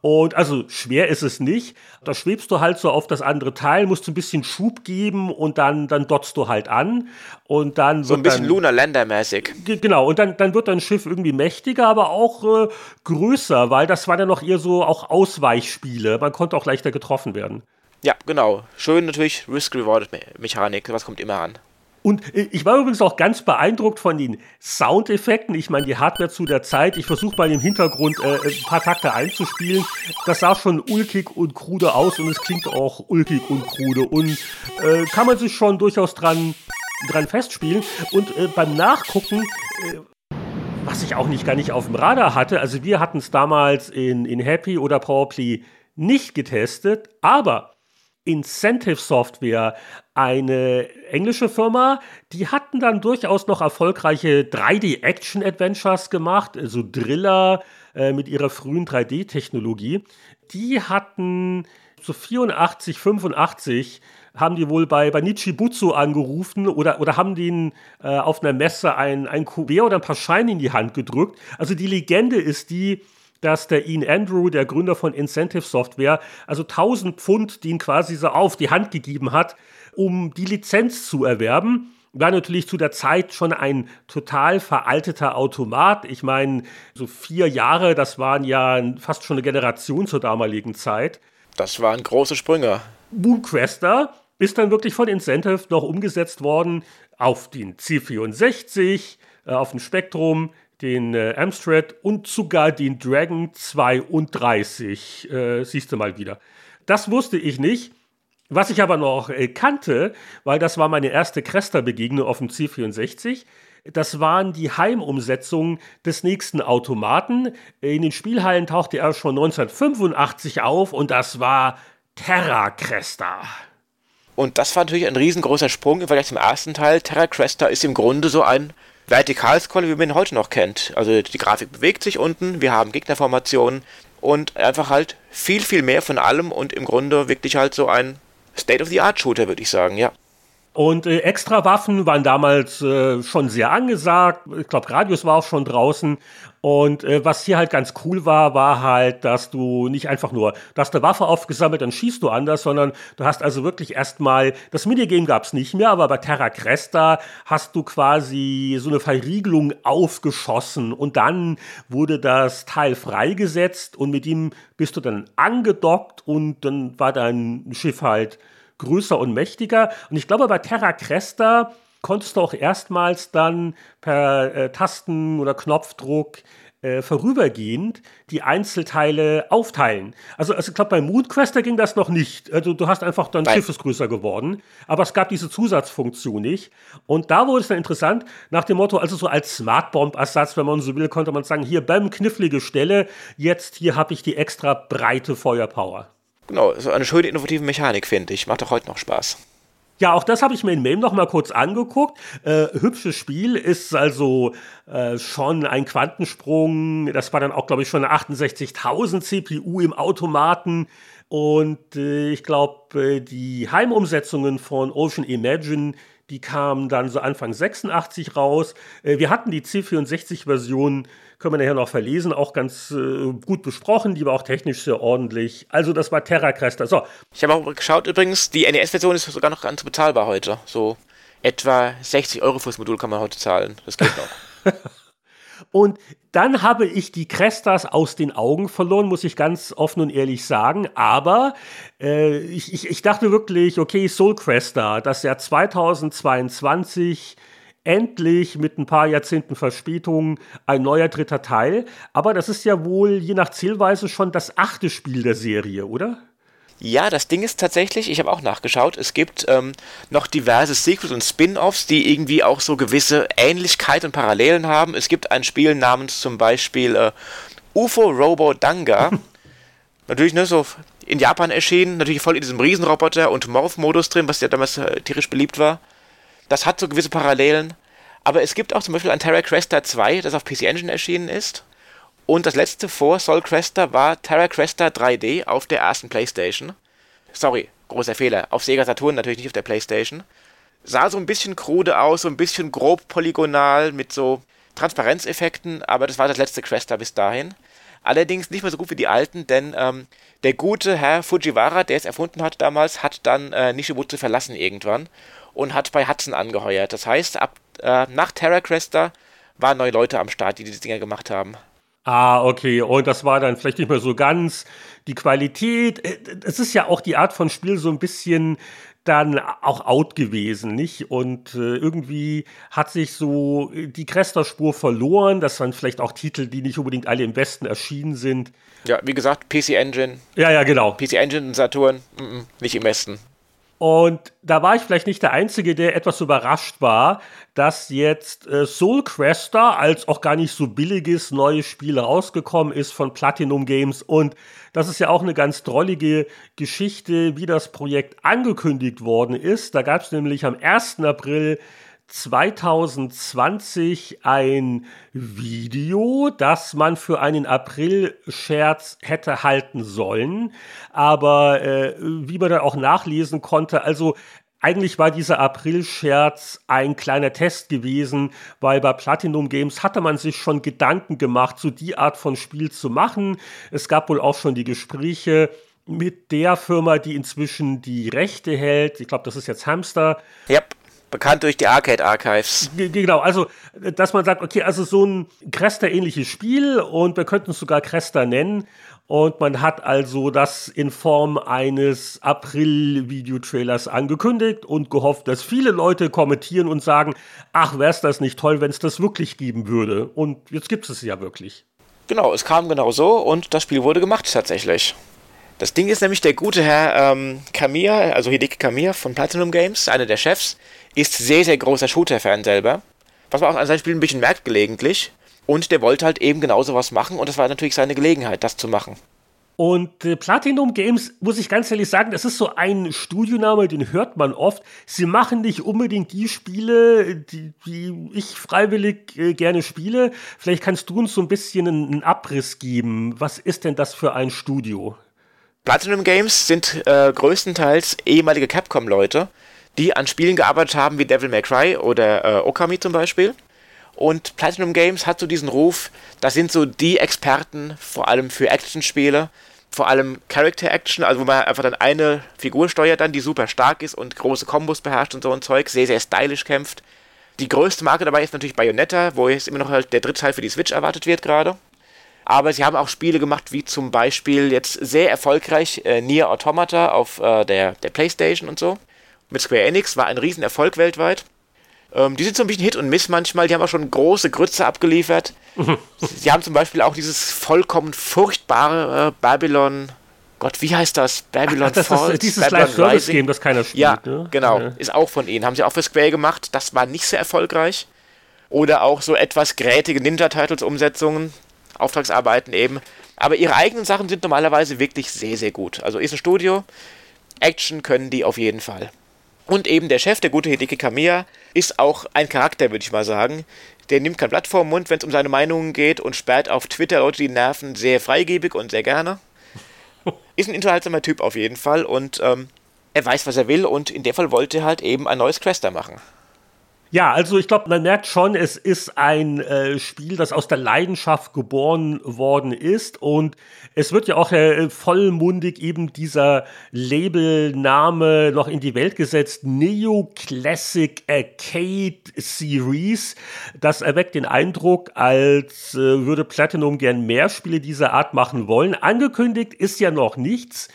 Und also schwer ist es nicht. Da schwebst du halt so auf das andere Teil, musst du ein bisschen Schub geben und dann, dann dotzt du halt an. Und dann so ein bisschen Lunar Lander mäßig. Genau, und dann, dann wird dein Schiff irgendwie mächtiger, aber auch äh, größer, weil das waren ja noch eher so auch Ausweichspiele. Man konnte auch leichter getroffen werden. Ja, genau. Schön natürlich Risk-Reward-Mechanik, was kommt immer an. Und ich war übrigens auch ganz beeindruckt von den Soundeffekten. Ich meine, die Hardware zu der Zeit. Ich versuche mal im Hintergrund äh, ein paar Takte einzuspielen. Das sah schon ulkig und krude aus und es klingt auch ulkig und krude. Und äh, kann man sich schon durchaus dran, dran festspielen. Und äh, beim Nachgucken, äh, was ich auch nicht gar nicht auf dem Radar hatte, also wir hatten es damals in, in Happy oder Powerplay nicht getestet, aber Incentive Software, eine englische Firma, die hatten dann durchaus noch erfolgreiche 3D-Action-Adventures gemacht, also Driller äh, mit ihrer frühen 3D-Technologie. Die hatten so 84, 85 haben die wohl bei, bei Nichibutsu angerufen oder, oder haben denen äh, auf einer Messe ein, ein Kuvert oder ein paar Scheine in die Hand gedrückt. Also die Legende ist die, dass der Ian Andrew, der Gründer von Incentive Software, also 1000 Pfund, die ihn quasi so auf die Hand gegeben hat, um die Lizenz zu erwerben. War natürlich zu der Zeit schon ein total veralteter Automat. Ich meine, so vier Jahre, das waren ja fast schon eine Generation zur damaligen Zeit. Das waren große Sprünge. Moonquester ist dann wirklich von Incentive noch umgesetzt worden auf den C64, äh, auf dem Spektrum, den äh, Amstrad und sogar den Dragon 32, äh, siehst du mal wieder. Das wusste ich nicht. Was ich aber noch äh, kannte, weil das war meine erste Cresta-Begegnung auf dem C64, das waren die Heimumsetzungen des nächsten Automaten. In den Spielhallen tauchte er schon 1985 auf und das war Terra Cresta. Und das war natürlich ein riesengroßer Sprung im Vergleich zum ersten Teil. Terra Cresta ist im Grunde so ein Vertikalscroll, wie man ihn heute noch kennt. Also die Grafik bewegt sich unten, wir haben Gegnerformationen und einfach halt viel, viel mehr von allem und im Grunde wirklich halt so ein State-of-the-Art-Shooter, würde ich sagen, ja. Und äh, Extrawaffen waren damals äh, schon sehr angesagt. Ich glaube, Radius war auch schon draußen. Und äh, was hier halt ganz cool war, war halt, dass du nicht einfach nur, du hast eine Waffe aufgesammelt, dann schießt du anders, sondern du hast also wirklich erstmal, das Minigame gab es nicht mehr, aber bei Terra Cresta hast du quasi so eine Verriegelung aufgeschossen und dann wurde das Teil freigesetzt und mit ihm bist du dann angedockt und dann war dein Schiff halt größer und mächtiger. Und ich glaube, bei Terra Cresta konntest du auch erstmals dann per äh, Tasten- oder Knopfdruck äh, vorübergehend die Einzelteile aufteilen. Also, also ich glaube, bei Moonquester ging das noch nicht. Also du hast einfach dann Schiff ist größer geworden, aber es gab diese Zusatzfunktion nicht. Und da wurde es dann interessant, nach dem Motto, also so als Smartbomb-Ersatz, wenn man so will, konnte man sagen, hier, bam, knifflige Stelle, jetzt hier habe ich die extra breite Feuerpower. Genau, so eine schöne innovative Mechanik, finde ich. Macht auch heute noch Spaß. Ja, auch das habe ich mir in MAME noch mal kurz angeguckt. Äh, hübsches Spiel ist also äh, schon ein Quantensprung. Das war dann auch, glaube ich, schon eine 68.000 CPU im Automaten. Und äh, ich glaube, äh, die Heimumsetzungen von Ocean Imagine, die kamen dann so Anfang 86 raus. Äh, wir hatten die C64-Version können wir nachher noch verlesen, auch ganz äh, gut besprochen, die war auch technisch sehr ordentlich. Also das war Terra Cresta. So. Ich habe auch geschaut übrigens, die NES-Version ist sogar noch ganz bezahlbar heute. So etwa 60 Euro fürs Modul kann man heute zahlen. Das geht noch. Und dann habe ich die Crestas aus den Augen verloren, muss ich ganz offen und ehrlich sagen. Aber äh, ich, ich, ich dachte wirklich, okay, Soul Cresta, das Jahr 2022 endlich mit ein paar Jahrzehnten Verspätung ein neuer dritter Teil. Aber das ist ja wohl je nach Zielweise schon das achte Spiel der Serie, oder? Ja, das Ding ist tatsächlich, ich habe auch nachgeschaut, es gibt ähm, noch diverse Sequels und Spin-offs, die irgendwie auch so gewisse Ähnlichkeit und Parallelen haben. Es gibt ein Spiel namens zum Beispiel äh, UFO Robo Danga. natürlich ne, so in Japan erschienen, natürlich voll in diesem Riesenroboter und Morph-Modus drin, was ja damals äh, tierisch beliebt war. Das hat so gewisse Parallelen. Aber es gibt auch zum Beispiel ein Terra Cresta 2, das auf PC Engine erschienen ist. Und das letzte vor Soul Cresta war Terra Cresta 3D auf der ersten Playstation. Sorry, großer Fehler. Auf Sega Saturn, natürlich nicht auf der Playstation. Sah so ein bisschen krude aus, so ein bisschen grob polygonal mit so Transparenzeffekten, aber das war das letzte Cresta bis dahin. Allerdings nicht mehr so gut wie die alten, denn ähm, der gute Herr Fujiwara, der es erfunden hat damals, hat dann äh, Nishibutsu verlassen irgendwann und hat bei Hudson angeheuert. Das heißt, ab, äh, nach Terra Cresta waren neue Leute am Start, die diese Dinger gemacht haben. Ah, okay. Und das war dann vielleicht nicht mehr so ganz die Qualität. Äh, es ist ja auch die Art von Spiel so ein bisschen dann auch out gewesen, nicht? Und äh, irgendwie hat sich so die Cresta-Spur verloren. Das waren vielleicht auch Titel, die nicht unbedingt alle im Westen erschienen sind. Ja, wie gesagt, PC Engine. Ja, ja, genau. PC Engine und Saturn, mm -mm, nicht im Westen. Und da war ich vielleicht nicht der Einzige, der etwas überrascht war, dass jetzt äh, Soul Cresta als auch gar nicht so billiges neues Spiel rausgekommen ist von Platinum Games. Und das ist ja auch eine ganz drollige Geschichte, wie das Projekt angekündigt worden ist. Da gab es nämlich am 1. April 2020 ein Video, das man für einen April-Scherz hätte halten sollen. Aber äh, wie man dann auch nachlesen konnte, also eigentlich war dieser April-Scherz ein kleiner Test gewesen, weil bei Platinum Games hatte man sich schon Gedanken gemacht, so die Art von Spiel zu machen. Es gab wohl auch schon die Gespräche mit der Firma, die inzwischen die Rechte hält. Ich glaube, das ist jetzt Hamster. Yep. Bekannt durch die Arcade Archives. Genau, also, dass man sagt, okay, also so ein Cresta-ähnliches Spiel und wir könnten es sogar Cresta nennen. Und man hat also das in Form eines April-Videotrailers angekündigt und gehofft, dass viele Leute kommentieren und sagen, ach, wäre es das nicht toll, wenn es das wirklich geben würde. Und jetzt gibt es ja wirklich. Genau, es kam genau so und das Spiel wurde gemacht tatsächlich. Das Ding ist nämlich, der gute Herr ähm, Kamiya, also Hideki Kamiya von Platinum Games, einer der Chefs, ist sehr, sehr großer Shooter-Fan selber. Was man auch an seinem Spiel ein bisschen merkt gelegentlich. Und der wollte halt eben genauso was machen und das war natürlich seine Gelegenheit, das zu machen. Und äh, Platinum Games, muss ich ganz ehrlich sagen, das ist so ein Studioname, den hört man oft. Sie machen nicht unbedingt die Spiele, die, die ich freiwillig äh, gerne spiele. Vielleicht kannst du uns so ein bisschen einen, einen, Abriss geben. Was ist denn das für ein Studio? Platinum Games sind äh, größtenteils ehemalige Capcom-Leute, die an Spielen gearbeitet haben wie Devil May Cry oder äh, Okami zum Beispiel. Und Platinum Games hat so diesen Ruf, das sind so die Experten, vor allem für Actionspiele, vor allem Character Action, also wo man einfach dann eine Figur steuert dann, die super stark ist und große Kombos beherrscht und so ein Zeug, sehr, sehr stylisch kämpft. Die größte Marke dabei ist natürlich Bayonetta, wo jetzt immer noch halt der dritte Teil für die Switch erwartet wird gerade. Aber sie haben auch Spiele gemacht, wie zum Beispiel jetzt sehr erfolgreich äh, Nier Automata auf äh, der, der Playstation und so. Mit Square Enix war ein Riesenerfolg weltweit. Ähm, die sind so ein bisschen Hit und Miss manchmal. Die haben auch schon große Grütze abgeliefert. Sie haben zum Beispiel auch dieses vollkommen furchtbare äh, Babylon. Gott, wie heißt das? Babylon Ach, das Falls? Ist dieses Live-Service-Game, das keiner spielt. Ja, ne? genau. Ja. Ist auch von ihnen. Haben sie auch für Square gemacht. Das war nicht sehr erfolgreich. Oder auch so etwas grätige Ninja Turtles-Umsetzungen. Auftragsarbeiten eben. Aber ihre eigenen Sachen sind normalerweise wirklich sehr, sehr gut. Also ist ein Studio. Action können die auf jeden Fall. Und eben der Chef, der gute Hideki Kamiya, ist auch ein Charakter, würde ich mal sagen. Der nimmt kein Blatt vor den Mund, wenn es um seine Meinungen geht und sperrt auf Twitter Leute die Nerven sehr freigebig und sehr gerne. Ist ein unterhaltsamer Typ auf jeden Fall und ähm, er weiß, was er will und in dem Fall wollte er halt eben ein neues Quester machen. Ja, also ich glaube, man merkt schon, es ist ein äh, Spiel, das aus der Leidenschaft geboren worden ist und es wird ja auch äh, vollmundig eben dieser Labelname noch in die Welt gesetzt, Neo Classic Arcade Series. Das erweckt den Eindruck, als äh, würde Platinum gern mehr Spiele dieser Art machen wollen. Angekündigt ist ja noch nichts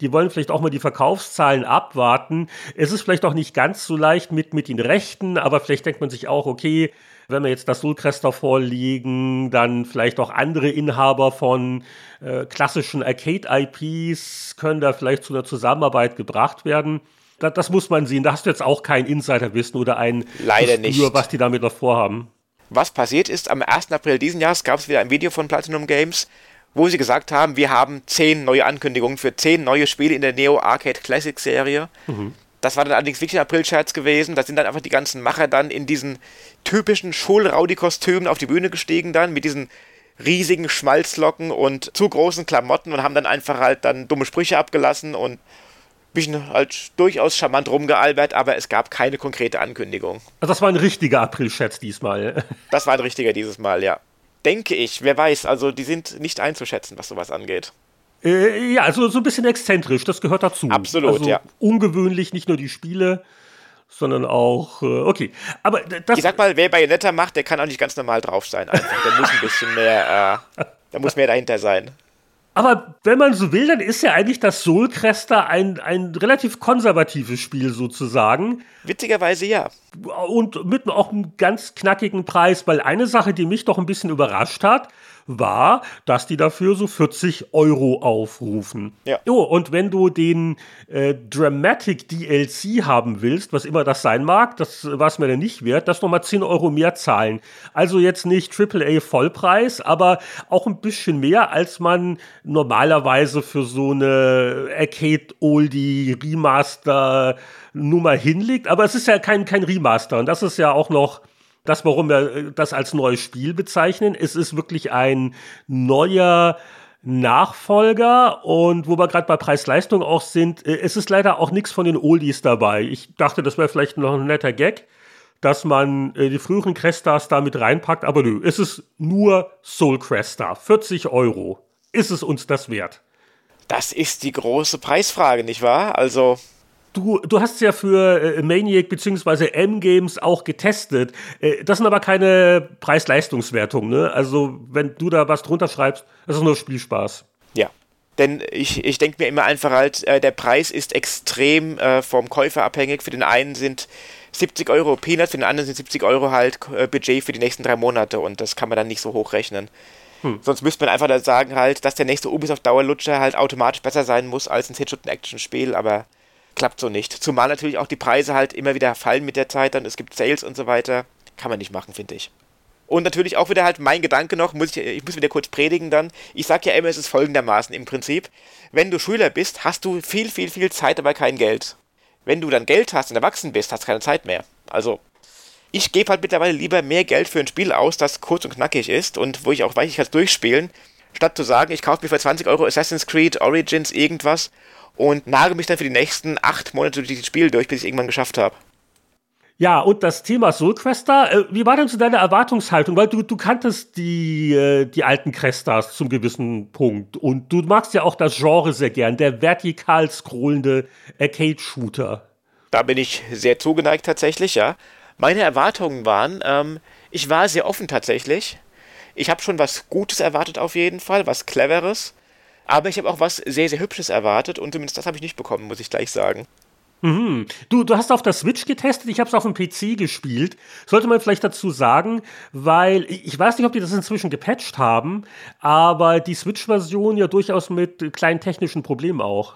die wollen vielleicht auch mal die Verkaufszahlen abwarten. Es ist vielleicht auch nicht ganz so leicht mit, mit den Rechten, aber vielleicht denkt man sich auch, okay, wenn wir jetzt das Soulcrester vorliegen, dann vielleicht auch andere Inhaber von äh, klassischen Arcade-IPs können da vielleicht zu einer Zusammenarbeit gebracht werden. Das, das, muss man sehen. Da hast du jetzt auch kein Insiderwissen oder ein Leider Gespür, nicht. was die damit noch vorhaben. Was passiert ist, am 1. April diesen Jahres gab es wieder ein Video von Platinum Games, wo sie gesagt haben, wir haben zehn neue Ankündigungen für zehn neue Spiele in der Neo Arcade Classic Serie. Mhm. Das war dann allerdings wirklich ein April-Scherz gewesen. Da sind dann einfach die ganzen Macher dann in diesen typischen Schulraudi-Kostümen auf die Bühne gestiegen dann mit diesen riesigen Schmalzlocken und zu großen Klamotten und haben dann einfach halt dann dumme Sprüche abgelassen und ein bisschen halt durchaus charmant rumgealbert, aber es gab keine konkrete Ankündigung. Also das war ein richtiger April-Scherz diesmal. Das war ein richtiger dieses Mal, ja denke ich, wer weiß, also die sind nicht einzuschätzen, was sowas angeht. Äh, ja, also so ein bisschen exzentrisch, das gehört dazu. Absolut, also ja. Ungewöhnlich, nicht nur die Spiele, sondern auch, äh, okay. Aber das. Ich sag mal, wer Bayonetta macht, der kann auch nicht ganz normal drauf sein. Einfach. Der muss ein bisschen mehr, äh, da muss mehr dahinter sein. Aber wenn man so will, dann ist ja eigentlich das Soul Crester ein, ein relativ konservatives Spiel sozusagen. Witzigerweise ja. Und mit auch einem ganz knackigen Preis, weil eine Sache, die mich doch ein bisschen überrascht hat, war, dass die dafür so 40 Euro aufrufen. Ja. Oh, und wenn du den äh, Dramatic DLC haben willst, was immer das sein mag, das war es mir dann nicht wert, das nochmal 10 Euro mehr zahlen. Also jetzt nicht AAA Vollpreis, aber auch ein bisschen mehr, als man normalerweise für so eine Arcade Oldie Remaster Nummer hinlegt. Aber es ist ja kein, kein Remaster und das ist ja auch noch das, warum wir äh, das als neues Spiel bezeichnen. Es ist wirklich ein neuer Nachfolger und wo wir gerade bei Preis-Leistung auch sind, äh, es ist leider auch nichts von den Oldies dabei. Ich dachte, das wäre vielleicht noch ein netter Gag, dass man äh, die früheren Crestars da mit reinpackt, aber nö, es ist nur Soul Crestar. 40 Euro. Ist es uns das wert? Das ist die große Preisfrage, nicht wahr? Also, Du, du hast ja für äh, Maniac bzw. M-Games auch getestet. Äh, das sind aber keine Preis-Leistungswertungen, ne? Also, wenn du da was drunter schreibst, das ist nur Spielspaß. Ja. Denn ich, ich denke mir immer einfach halt, äh, der Preis ist extrem äh, vom Käufer abhängig. Für den einen sind 70 Euro Peanuts, für den anderen sind 70 Euro halt äh, Budget für die nächsten drei Monate und das kann man dann nicht so hoch rechnen. Hm. Sonst müsste man einfach da sagen halt, dass der nächste Ubisoft Dauerlutscher halt automatisch besser sein muss als ein Hit-Shooting-Action-Spiel, aber klappt so nicht. Zumal natürlich auch die Preise halt immer wieder fallen mit der Zeit, dann es gibt Sales und so weiter. Kann man nicht machen, finde ich. Und natürlich auch wieder halt mein Gedanke noch, muss ich, ich muss wieder kurz predigen dann. Ich sag ja immer, es ist folgendermaßen im Prinzip. Wenn du Schüler bist, hast du viel, viel, viel Zeit, aber kein Geld. Wenn du dann Geld hast und erwachsen bist, hast du keine Zeit mehr. Also, ich gebe halt mittlerweile lieber mehr Geld für ein Spiel aus, das kurz und knackig ist und wo ich auch weiß, ich kann es durchspielen, statt zu sagen, ich kaufe mir für 20 Euro Assassin's Creed, Origins, irgendwas und nagel mich dann für die nächsten acht Monate durch dieses Spiel durch, bis ich irgendwann geschafft habe. Ja, und das Thema Soul Cresta, äh, wie war denn so deine Erwartungshaltung? Weil du, du kanntest die, äh, die alten Crestas zum gewissen Punkt und du magst ja auch das Genre sehr gern, der vertikal scrollende Arcade-Shooter. Da bin ich sehr zugeneigt tatsächlich, ja. Meine Erwartungen waren, ähm, ich war sehr offen tatsächlich. Ich habe schon was Gutes erwartet auf jeden Fall, was Cleveres. Aber ich habe auch was sehr, sehr Hübsches erwartet und zumindest das habe ich nicht bekommen, muss ich gleich sagen. Mhm. Du, du hast auf der Switch getestet, ich habe es auf dem PC gespielt. Sollte man vielleicht dazu sagen, weil ich weiß nicht, ob die das inzwischen gepatcht haben, aber die Switch-Version ja durchaus mit kleinen technischen Problemen auch.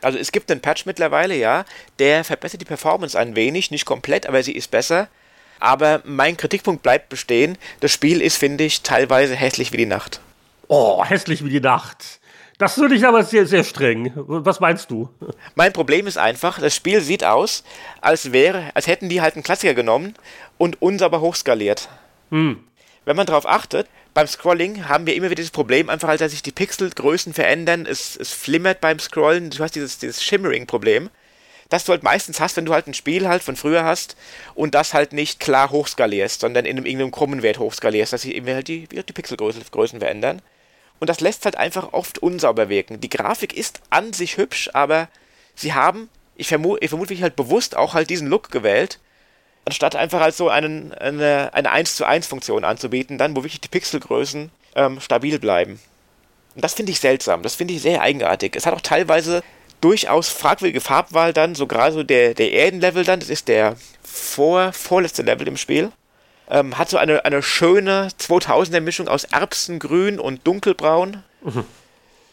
Also es gibt einen Patch mittlerweile, ja, der verbessert die Performance ein wenig, nicht komplett, aber sie ist besser. Aber mein Kritikpunkt bleibt bestehen. Das Spiel ist, finde ich, teilweise hässlich wie die Nacht. Oh, hässlich wie die Nacht. Das finde ich aber sehr, sehr streng. Was meinst du? Mein Problem ist einfach, das Spiel sieht aus, als wäre, als hätten die halt einen Klassiker genommen und uns aber hochskaliert. Hm. Wenn man darauf achtet, beim Scrolling haben wir immer wieder das Problem, einfach als sich die Pixelgrößen verändern, es, es flimmert beim Scrollen, du hast dieses, dieses Shimmering-Problem, das du halt meistens hast, wenn du halt ein Spiel halt von früher hast und das halt nicht klar hochskalierst, sondern in einem irgendeinem krummen Wert hochskalierst, dass sich eben halt die, die Pixelgrößen verändern. Und das lässt halt einfach oft unsauber wirken. Die Grafik ist an sich hübsch, aber sie haben, ich vermute, ich vermute halt bewusst auch halt diesen Look gewählt, anstatt einfach halt so einen, eine, eine 1 zu 1 Funktion anzubieten, dann, wo wirklich die Pixelgrößen ähm, stabil bleiben. Und das finde ich seltsam, das finde ich sehr eigenartig. Es hat auch teilweise durchaus fragwürdige Farbwahl dann, so gerade so der, der Erdenlevel dann, das ist der vor, vorletzte Level im Spiel. Ähm, hat so eine, eine schöne 2000er Mischung aus Erbsengrün und Dunkelbraun. Mhm.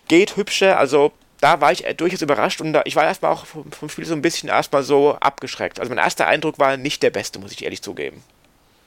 Geht hübscher, also da war ich durchaus überrascht und da, ich war erstmal auch vom, vom Spiel so ein bisschen erstmal so abgeschreckt. Also mein erster Eindruck war nicht der beste, muss ich ehrlich zugeben.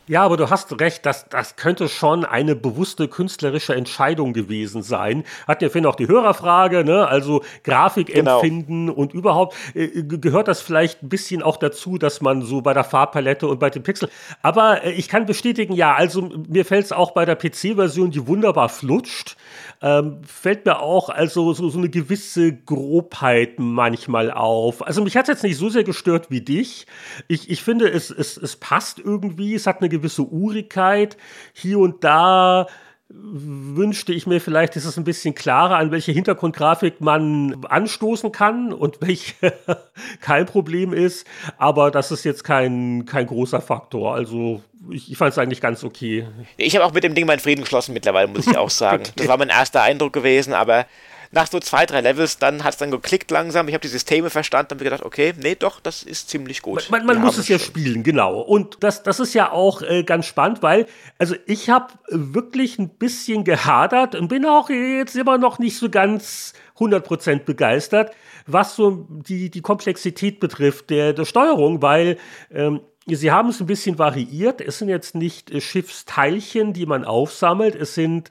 Ja, aber du hast recht, das, das könnte schon eine bewusste künstlerische Entscheidung gewesen sein. Hatten ja vorhin auch die Hörerfrage, ne? also Grafikempfinden genau. und überhaupt äh, gehört das vielleicht ein bisschen auch dazu, dass man so bei der Farbpalette und bei den Pixeln. Aber äh, ich kann bestätigen, ja, also mir fällt es auch bei der PC-Version, die wunderbar flutscht ähm, fällt mir auch also so, so eine gewisse Grobheit manchmal auf. Also mich hat es jetzt nicht so sehr gestört wie dich. Ich, ich finde, es, es, es passt irgendwie, es hat eine gewisse Urigkeit. Hier und da wünschte ich mir vielleicht, ist es ein bisschen klarer, an welche Hintergrundgrafik man anstoßen kann und welche kein Problem ist. Aber das ist jetzt kein, kein großer Faktor. Also ich, ich fand es eigentlich ganz okay. Ich habe auch mit dem Ding meinen Frieden geschlossen mittlerweile, muss ich auch sagen. okay. Das war mein erster Eindruck gewesen, aber nach so zwei, drei Levels, dann hat es dann geklickt langsam. Ich habe die Systeme verstanden und habe gedacht, okay, nee, doch, das ist ziemlich gut. Man, man muss es ja spielen, genau. Und das, das ist ja auch äh, ganz spannend, weil, also ich habe wirklich ein bisschen gehadert und bin auch jetzt immer noch nicht so ganz 100% begeistert, was so die, die Komplexität betrifft der, der Steuerung, weil ähm, Sie haben es ein bisschen variiert. Es sind jetzt nicht äh, Schiffsteilchen, die man aufsammelt. Es sind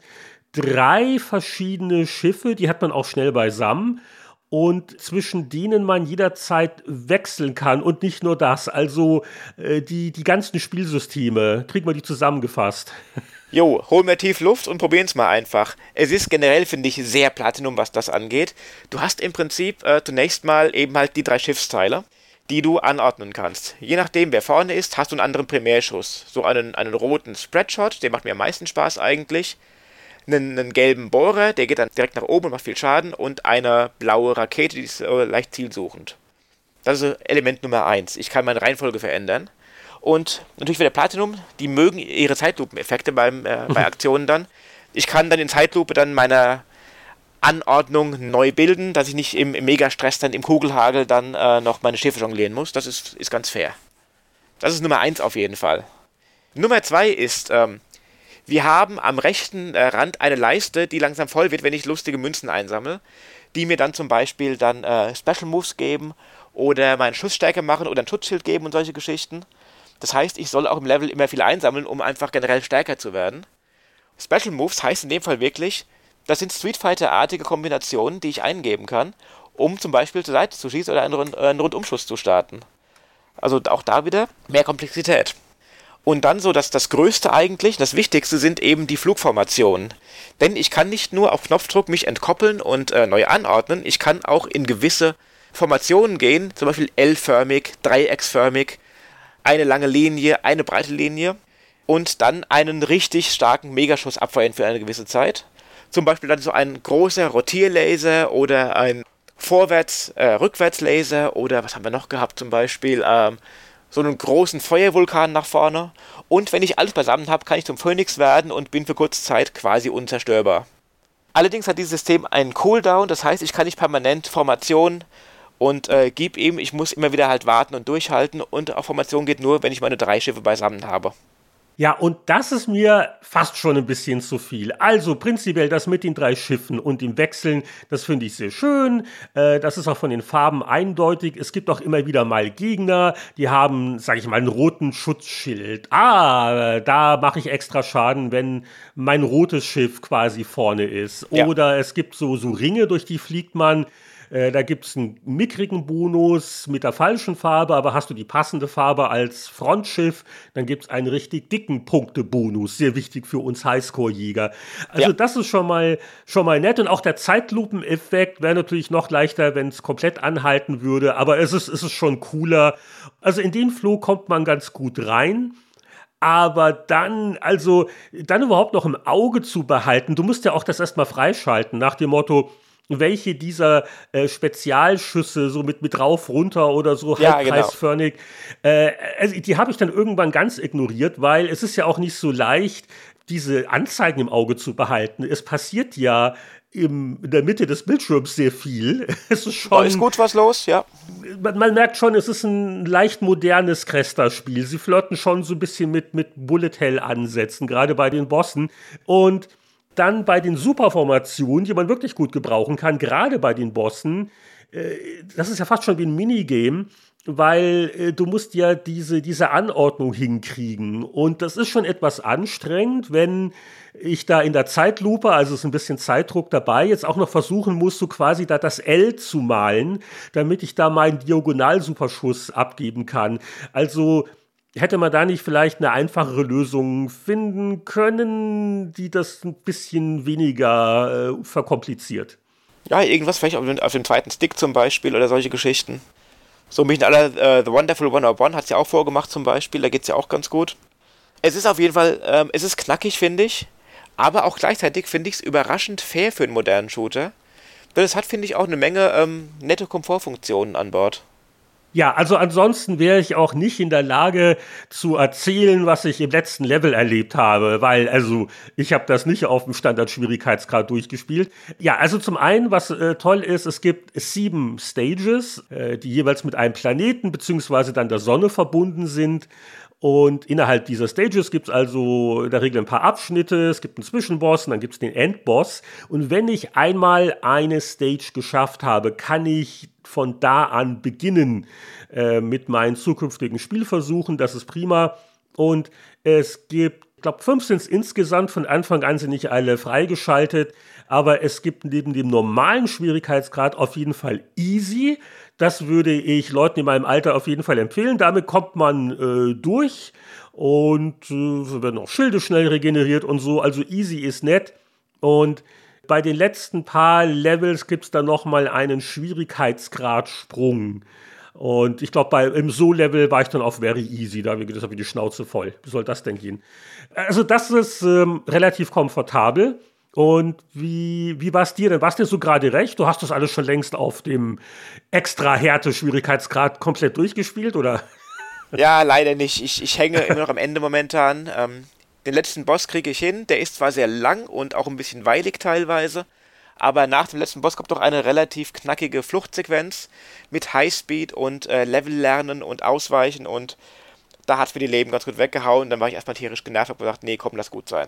drei verschiedene Schiffe, die hat man auch schnell beisammen und zwischen denen man jederzeit wechseln kann. Und nicht nur das, also äh, die, die ganzen Spielsysteme, kriegt man die zusammengefasst. Jo, hol mir tief Luft und probieren's mal einfach. Es ist generell, finde ich, sehr Platinum, was das angeht. Du hast im Prinzip äh, zunächst mal eben halt die drei Schiffsteile die du anordnen kannst. Je nachdem, wer vorne ist, hast du einen anderen Primärschuss. So einen, einen roten Spreadshot, der macht mir am meisten Spaß eigentlich. Einen, einen, gelben Bohrer, der geht dann direkt nach oben und macht viel Schaden. Und eine blaue Rakete, die ist äh, leicht zielsuchend. Das ist Element Nummer 1. Ich kann meine Reihenfolge verändern. Und natürlich für der Platinum, die mögen ihre Zeitlupeneffekte beim, äh, bei Aktionen dann. Ich kann dann in Zeitlupe dann meine Anordnung neu bilden, dass ich nicht im, Megastress dann im Kugelhagel dann äh, noch meine Schiffe jonglieren muss. Das ist, ist ganz fair. Das ist Nummer 1 auf jeden Fall. Nummer 2 ist, ähm, wir haben am rechten äh, Rand eine Leiste, die langsam voll wird, wenn ich lustige Münzen einsammle, die mir dann zum Beispiel dann äh, Special Moves geben oder meinen Schussstärke machen oder ein Schutzschild geben und solche Geschichten. Das heißt, ich soll auch im Level immer viel einsammeln, um einfach generell stärker zu werden. Special Moves heißt in dem Fall wirklich, das sind Street Fighter-artige Kombinationen, die ich eingeben kann, um zum Beispiel zur Seite zu schießen oder einen, einen Rundumschuss zu starten. Also auch da wieder mehr Komplexität. Und dann so, dass das Größte eigentlich, das Wichtigste sind eben die Flugformationen. Denn ich kann nicht nur auf Knopfdruck mich entkoppeln und äh, neu anordnen, ich kann auch in gewisse Formationen gehen, zum Beispiel L-förmig, dreiecksförmig, eine lange Linie, eine breite Linie und dann einen richtig starken Megaschuss abfeuern für eine gewisse Zeit. Zum Beispiel dann so ein großer Rotierlaser oder ein Vorwärts-Rückwärts-Laser äh, oder was haben wir noch gehabt zum Beispiel? Ähm, so einen großen Feuervulkan nach vorne. Und wenn ich alles beisammen habe, kann ich zum Phönix werden und bin für kurze Zeit quasi unzerstörbar. Allerdings hat dieses System einen Cooldown, das heißt, ich kann nicht permanent Formationen und äh, gib ihm, ich muss immer wieder halt warten und durchhalten und auf Formation geht nur, wenn ich meine drei Schiffe beisammen habe. Ja, und das ist mir fast schon ein bisschen zu viel. Also prinzipiell das mit den drei Schiffen und dem Wechseln, das finde ich sehr schön. Äh, das ist auch von den Farben eindeutig. Es gibt auch immer wieder mal Gegner, die haben, sage ich mal, einen roten Schutzschild. Ah, da mache ich extra Schaden, wenn mein rotes Schiff quasi vorne ist. Ja. Oder es gibt so, so Ringe, durch die fliegt man. Äh, da gibt es einen mickrigen Bonus mit der falschen Farbe, aber hast du die passende Farbe als Frontschiff, dann gibt es einen richtig dicken Punktebonus. Sehr wichtig für uns Highscore-Jäger. Also ja. das ist schon mal, schon mal nett. Und auch der Zeitlupeneffekt wäre natürlich noch leichter, wenn es komplett anhalten würde, aber es ist, es ist schon cooler. Also in den Flow kommt man ganz gut rein aber dann, also, dann überhaupt noch im Auge zu behalten, du musst ja auch das erstmal freischalten, nach dem Motto, welche dieser äh, Spezialschüsse so mit, mit rauf, runter oder so ja, genau. halbkreisförmig, genau. äh, also die habe ich dann irgendwann ganz ignoriert, weil es ist ja auch nicht so leicht, diese Anzeigen im Auge zu behalten. Es passiert ja im, in der Mitte des Bildschirms sehr viel. Es ist schon. Ist gut was los, ja. Man, man merkt schon, es ist ein leicht modernes Cresta-Spiel. Sie flirten schon so ein bisschen mit, mit Bullet Hell-Ansätzen, gerade bei den Bossen. Und dann bei den Superformationen, die man wirklich gut gebrauchen kann, gerade bei den Bossen, äh, das ist ja fast schon wie ein Minigame, weil äh, du musst ja diese, diese Anordnung hinkriegen. Und das ist schon etwas anstrengend, wenn ich da in der Zeitlupe, also ist ein bisschen Zeitdruck dabei, jetzt auch noch versuchen muss, so quasi da das L zu malen, damit ich da meinen Diagonalsuperschuss abgeben kann. Also Hätte man da nicht vielleicht eine einfachere Lösung finden können, die das ein bisschen weniger äh, verkompliziert? Ja, irgendwas vielleicht auf, den, auf dem zweiten Stick zum Beispiel oder solche Geschichten. So ein bisschen aller äh, The Wonderful 101 hat es ja auch vorgemacht zum Beispiel, da geht es ja auch ganz gut. Es ist auf jeden Fall, ähm, es ist knackig, finde ich, aber auch gleichzeitig finde ich es überraschend fair für einen modernen Shooter. Denn es hat, finde ich, auch eine Menge ähm, nette Komfortfunktionen an Bord. Ja, also ansonsten wäre ich auch nicht in der Lage zu erzählen, was ich im letzten Level erlebt habe, weil also ich habe das nicht auf dem Standard-Schwierigkeitsgrad durchgespielt. Ja, also zum einen, was äh, toll ist, es gibt sieben Stages, äh, die jeweils mit einem Planeten beziehungsweise dann der Sonne verbunden sind. Und innerhalb dieser Stages gibt es also in der Regel ein paar Abschnitte, es gibt einen Zwischenboss und dann gibt es den Endboss. Und wenn ich einmal eine Stage geschafft habe, kann ich von da an beginnen äh, mit meinen zukünftigen Spielversuchen. Das ist prima. Und es gibt, ich glaube, 15 insgesamt. Von Anfang an sind nicht alle freigeschaltet. Aber es gibt neben dem normalen Schwierigkeitsgrad auf jeden Fall Easy. Das würde ich Leuten in meinem Alter auf jeden Fall empfehlen. Damit kommt man äh, durch und äh, werden auch Schilde schnell regeneriert und so. Also easy ist nett. Und bei den letzten paar Levels gibt es dann nochmal einen Schwierigkeitsgradsprung. Und ich glaube, im So-Level war ich dann auf Very Easy. Da habe ich gesagt, die Schnauze voll. Wie soll das denn gehen? Also, das ist ähm, relativ komfortabel. Und wie, wie war es dir denn? Warst du so gerade recht? Du hast das alles schon längst auf dem extra Härte-Schwierigkeitsgrad komplett durchgespielt, oder? Ja, leider nicht. Ich, ich hänge immer noch am Ende momentan. Ähm, den letzten Boss kriege ich hin. Der ist zwar sehr lang und auch ein bisschen weilig teilweise, aber nach dem letzten Boss kommt doch eine relativ knackige Fluchtsequenz mit Highspeed und äh, Level lernen und ausweichen und da hat mir die Leben ganz gut weggehauen. Dann war ich erstmal tierisch genervt und gesagt, nee, komm, lass gut sein.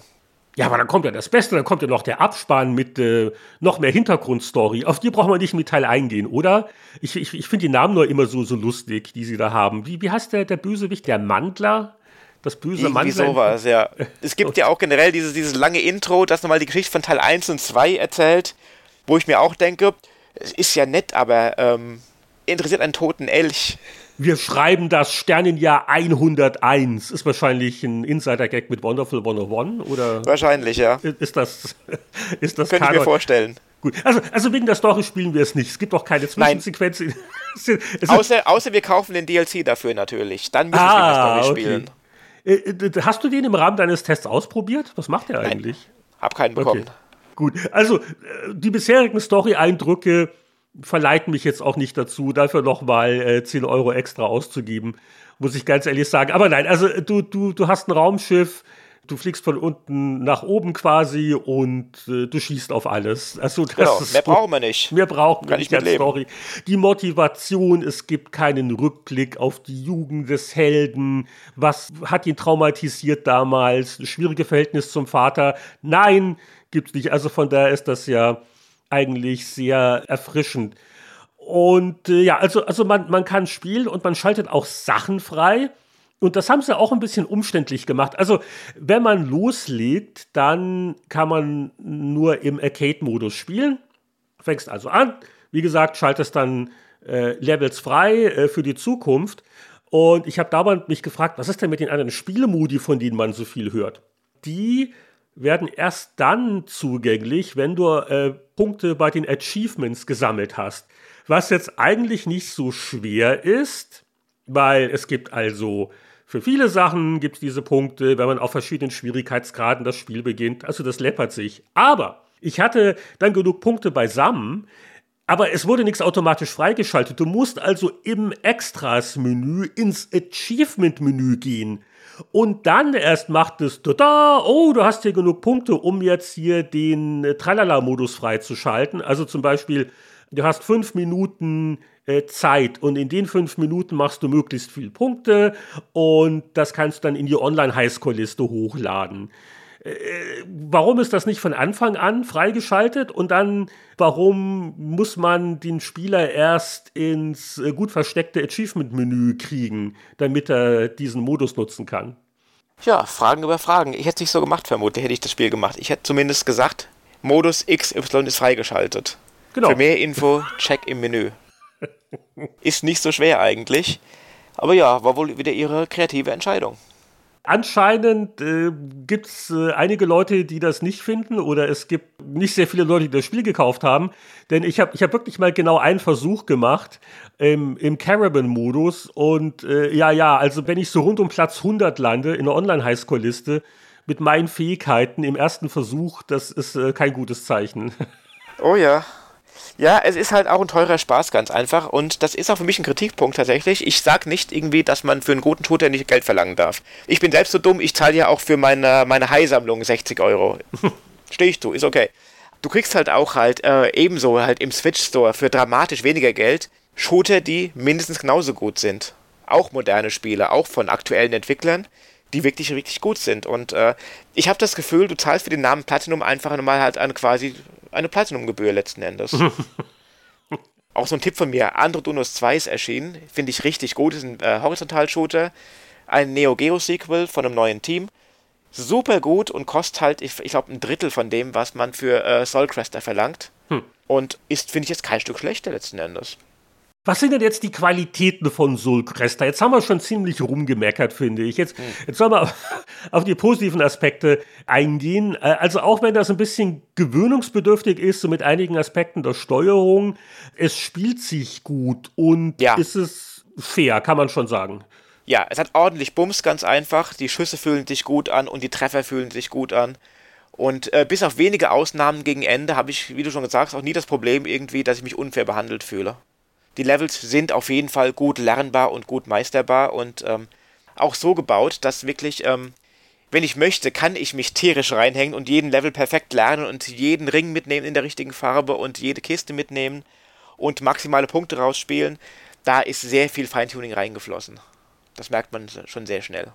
Ja, aber dann kommt ja das Beste, dann kommt ja noch der Abspann mit äh, noch mehr Hintergrundstory. Auf die braucht man nicht im Detail eingehen, oder? Ich, ich, ich finde die Namen nur immer so, so lustig, die sie da haben. Wie, wie heißt der, der Bösewicht? Der Mandler? Das böse Irgendwie sowas, ja. Es gibt ja auch generell dieses, dieses lange Intro, das nochmal die Geschichte von Teil 1 und 2 erzählt, wo ich mir auch denke, es ist ja nett, aber ähm, interessiert einen toten Elch wir schreiben das Sternenjahr 101. Ist wahrscheinlich ein Insider-Gag mit Wonderful 101 oder? Wahrscheinlich, ja. Ist das, ist das Könnte ich mir vorstellen. Gut, also, also wegen der Story spielen wir es nicht. Es gibt auch keine Zwischensequenz. außer, außer wir kaufen den DLC dafür natürlich. Dann müssen ah, wir die Story spielen. Okay. Äh, hast du den im Rahmen deines Tests ausprobiert? Was macht der eigentlich? Nein, hab keinen bekommen. Okay. Gut, also äh, die bisherigen Story-Eindrücke verleiten mich jetzt auch nicht dazu, dafür nochmal äh, 10 Euro extra auszugeben, muss ich ganz ehrlich sagen. Aber nein, also du, du, du hast ein Raumschiff, Du fliegst von unten nach oben quasi und äh, du schießt auf alles. Also das genau, ist mehr brauchen wir nicht. Mehr brauchen wir nicht als Story. Die Motivation, es gibt keinen Rückblick auf die Jugend des Helden. Was hat ihn traumatisiert damals? Ein schwieriges Verhältnis zum Vater? Nein, gibt es nicht. Also von daher ist das ja eigentlich sehr erfrischend. Und äh, ja, also, also man, man kann spielen und man schaltet auch Sachen frei. Und das haben sie auch ein bisschen umständlich gemacht. Also, wenn man loslegt, dann kann man nur im Arcade-Modus spielen. Fängst also an. Wie gesagt, schaltest dann äh, Levels frei äh, für die Zukunft. Und ich habe damals mich gefragt, was ist denn mit den anderen Spielemodi, von denen man so viel hört? Die werden erst dann zugänglich, wenn du äh, Punkte bei den Achievements gesammelt hast. Was jetzt eigentlich nicht so schwer ist, weil es gibt also für viele Sachen gibt es diese Punkte, wenn man auf verschiedenen Schwierigkeitsgraden das Spiel beginnt. Also das läppert sich. Aber ich hatte dann genug Punkte beisammen, aber es wurde nichts automatisch freigeschaltet. Du musst also im Extras-Menü ins Achievement-Menü gehen. Und dann erst macht es, da, oh, du hast hier genug Punkte, um jetzt hier den Tralala-Modus freizuschalten. Also zum Beispiel, du hast fünf Minuten äh, Zeit und in den fünf Minuten machst du möglichst viele Punkte und das kannst du dann in die Online-Highscore-Liste hochladen. Äh, warum ist das nicht von Anfang an freigeschaltet und dann warum muss man den Spieler erst ins äh, gut versteckte Achievement-Menü kriegen, damit er diesen Modus nutzen kann? Ja, Fragen über Fragen. Ich hätte es nicht so gemacht, vermutlich hätte ich das Spiel gemacht. Ich hätte zumindest gesagt, Modus XY ist freigeschaltet. Genau. Für mehr Info, check im Menü. Ist nicht so schwer eigentlich. Aber ja, war wohl wieder ihre kreative Entscheidung. Anscheinend äh, gibt es äh, einige Leute, die das nicht finden, oder es gibt nicht sehr viele Leute, die das Spiel gekauft haben. Denn ich habe ich hab wirklich mal genau einen Versuch gemacht im, im Caravan-Modus. Und äh, ja, ja, also wenn ich so rund um Platz 100 lande in der Online-Highscore-Liste mit meinen Fähigkeiten im ersten Versuch, das ist äh, kein gutes Zeichen. Oh ja. Ja, es ist halt auch ein teurer Spaß, ganz einfach. Und das ist auch für mich ein Kritikpunkt tatsächlich. Ich sag nicht irgendwie, dass man für einen guten Shooter nicht Geld verlangen darf. Ich bin selbst so dumm, ich zahle ja auch für meine, meine High-Sammlung 60 Euro. Steh ich zu, ist okay. Du kriegst halt auch halt äh, ebenso halt im Switch Store für dramatisch weniger Geld Shooter, die mindestens genauso gut sind. Auch moderne Spiele, auch von aktuellen Entwicklern, die wirklich, wirklich gut sind. Und äh, ich habe das Gefühl, du zahlst für den Namen Platinum einfach nochmal halt an quasi eine Platinum-Gebühr letzten Endes. Auch so ein Tipp von mir, Andro Dunus 2 ist erschienen, finde ich richtig gut, ist ein äh, Horizontal-Shooter, ein Neo Geo-Sequel von einem neuen Team. Super gut und kostet halt, ich, ich glaube, ein Drittel von dem, was man für äh, Soulcrester verlangt. Hm. Und ist, finde ich, jetzt kein Stück schlechter letzten Endes. Was sind denn jetzt die Qualitäten von Sulcresta? Jetzt haben wir schon ziemlich rumgemeckert, finde ich. Jetzt, hm. jetzt sollen wir auf die positiven Aspekte eingehen. Äh, also auch wenn das ein bisschen gewöhnungsbedürftig ist, so mit einigen Aspekten der Steuerung, es spielt sich gut und ja. ist es fair, kann man schon sagen. Ja, es hat ordentlich Bums, ganz einfach. Die Schüsse fühlen sich gut an und die Treffer fühlen sich gut an. Und äh, bis auf wenige Ausnahmen gegen Ende habe ich, wie du schon gesagt hast, auch nie das Problem irgendwie, dass ich mich unfair behandelt fühle. Die Levels sind auf jeden Fall gut lernbar und gut meisterbar und ähm, auch so gebaut, dass wirklich, ähm, wenn ich möchte, kann ich mich tierisch reinhängen und jeden Level perfekt lernen und jeden Ring mitnehmen in der richtigen Farbe und jede Kiste mitnehmen und maximale Punkte rausspielen. Da ist sehr viel Feintuning reingeflossen. Das merkt man schon sehr schnell.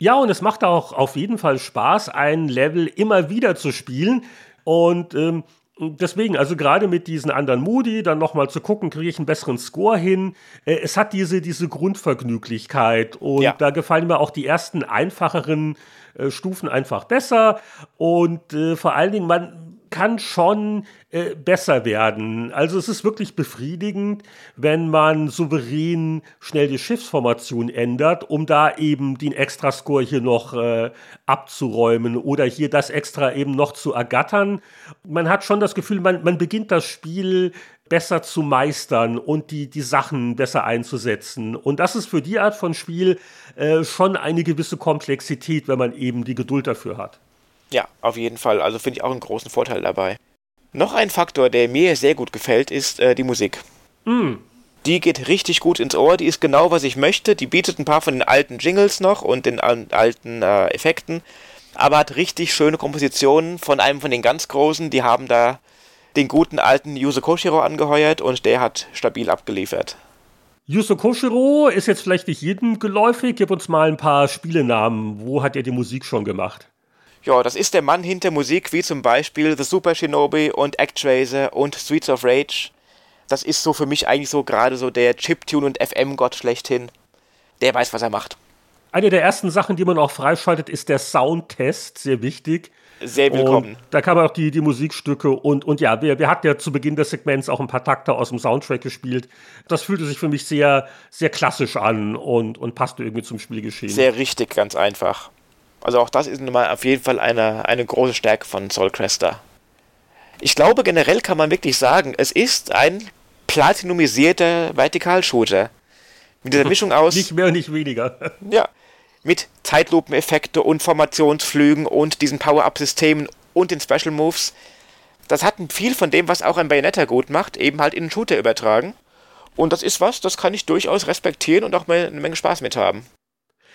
Ja, und es macht auch auf jeden Fall Spaß, ein Level immer wieder zu spielen. Und ähm, Deswegen, also gerade mit diesen anderen Modi, dann nochmal zu gucken, kriege ich einen besseren Score hin. Äh, es hat diese, diese Grundvergnüglichkeit und ja. da gefallen mir auch die ersten einfacheren äh, Stufen einfach besser und äh, vor allen Dingen, man, kann schon äh, besser werden. Also es ist wirklich befriedigend, wenn man souverän schnell die Schiffsformation ändert, um da eben den Extrascore hier noch äh, abzuräumen oder hier das Extra eben noch zu ergattern. Man hat schon das Gefühl, man, man beginnt das Spiel besser zu meistern und die, die Sachen besser einzusetzen. Und das ist für die Art von Spiel äh, schon eine gewisse Komplexität, wenn man eben die Geduld dafür hat. Ja, auf jeden Fall. Also finde ich auch einen großen Vorteil dabei. Noch ein Faktor, der mir sehr gut gefällt, ist äh, die Musik. Mm. Die geht richtig gut ins Ohr, die ist genau, was ich möchte. Die bietet ein paar von den alten Jingles noch und den alten äh, Effekten. aber hat richtig schöne Kompositionen von einem von den ganz Großen. Die haben da den guten alten Yuzo Koshiro angeheuert und der hat stabil abgeliefert. Yuzo Koshiro ist jetzt vielleicht nicht jedem geläufig. Gib uns mal ein paar Spielenamen. Wo hat er die Musik schon gemacht? Ja, das ist der Mann hinter Musik wie zum Beispiel The Super Shinobi und Actraiser und Streets of Rage. Das ist so für mich eigentlich so gerade so der Chiptune und FM-Gott schlechthin. Der weiß, was er macht. Eine der ersten Sachen, die man auch freischaltet, ist der Soundtest, sehr wichtig. Sehr willkommen. Und da kann man auch die, die Musikstücke und, und ja, wir, wir hatten ja zu Beginn des Segments auch ein paar Takte aus dem Soundtrack gespielt. Das fühlte sich für mich sehr, sehr klassisch an und, und passte irgendwie zum Spielgeschehen. Sehr richtig, ganz einfach. Also auch das ist mal auf jeden Fall eine, eine große Stärke von Soulcrester. Ich glaube, generell kann man wirklich sagen, es ist ein platinumisierter Vertikalshooter. Mit dieser Mischung aus. nicht mehr, nicht weniger. ja. Mit Zeitlupeneffekte und Formationsflügen und diesen Power-Up-Systemen und den Special Moves. Das hat viel von dem, was auch ein Bayonetta gut macht, eben halt in den Shooter übertragen. Und das ist was, das kann ich durchaus respektieren und auch mal eine Menge Spaß mit haben.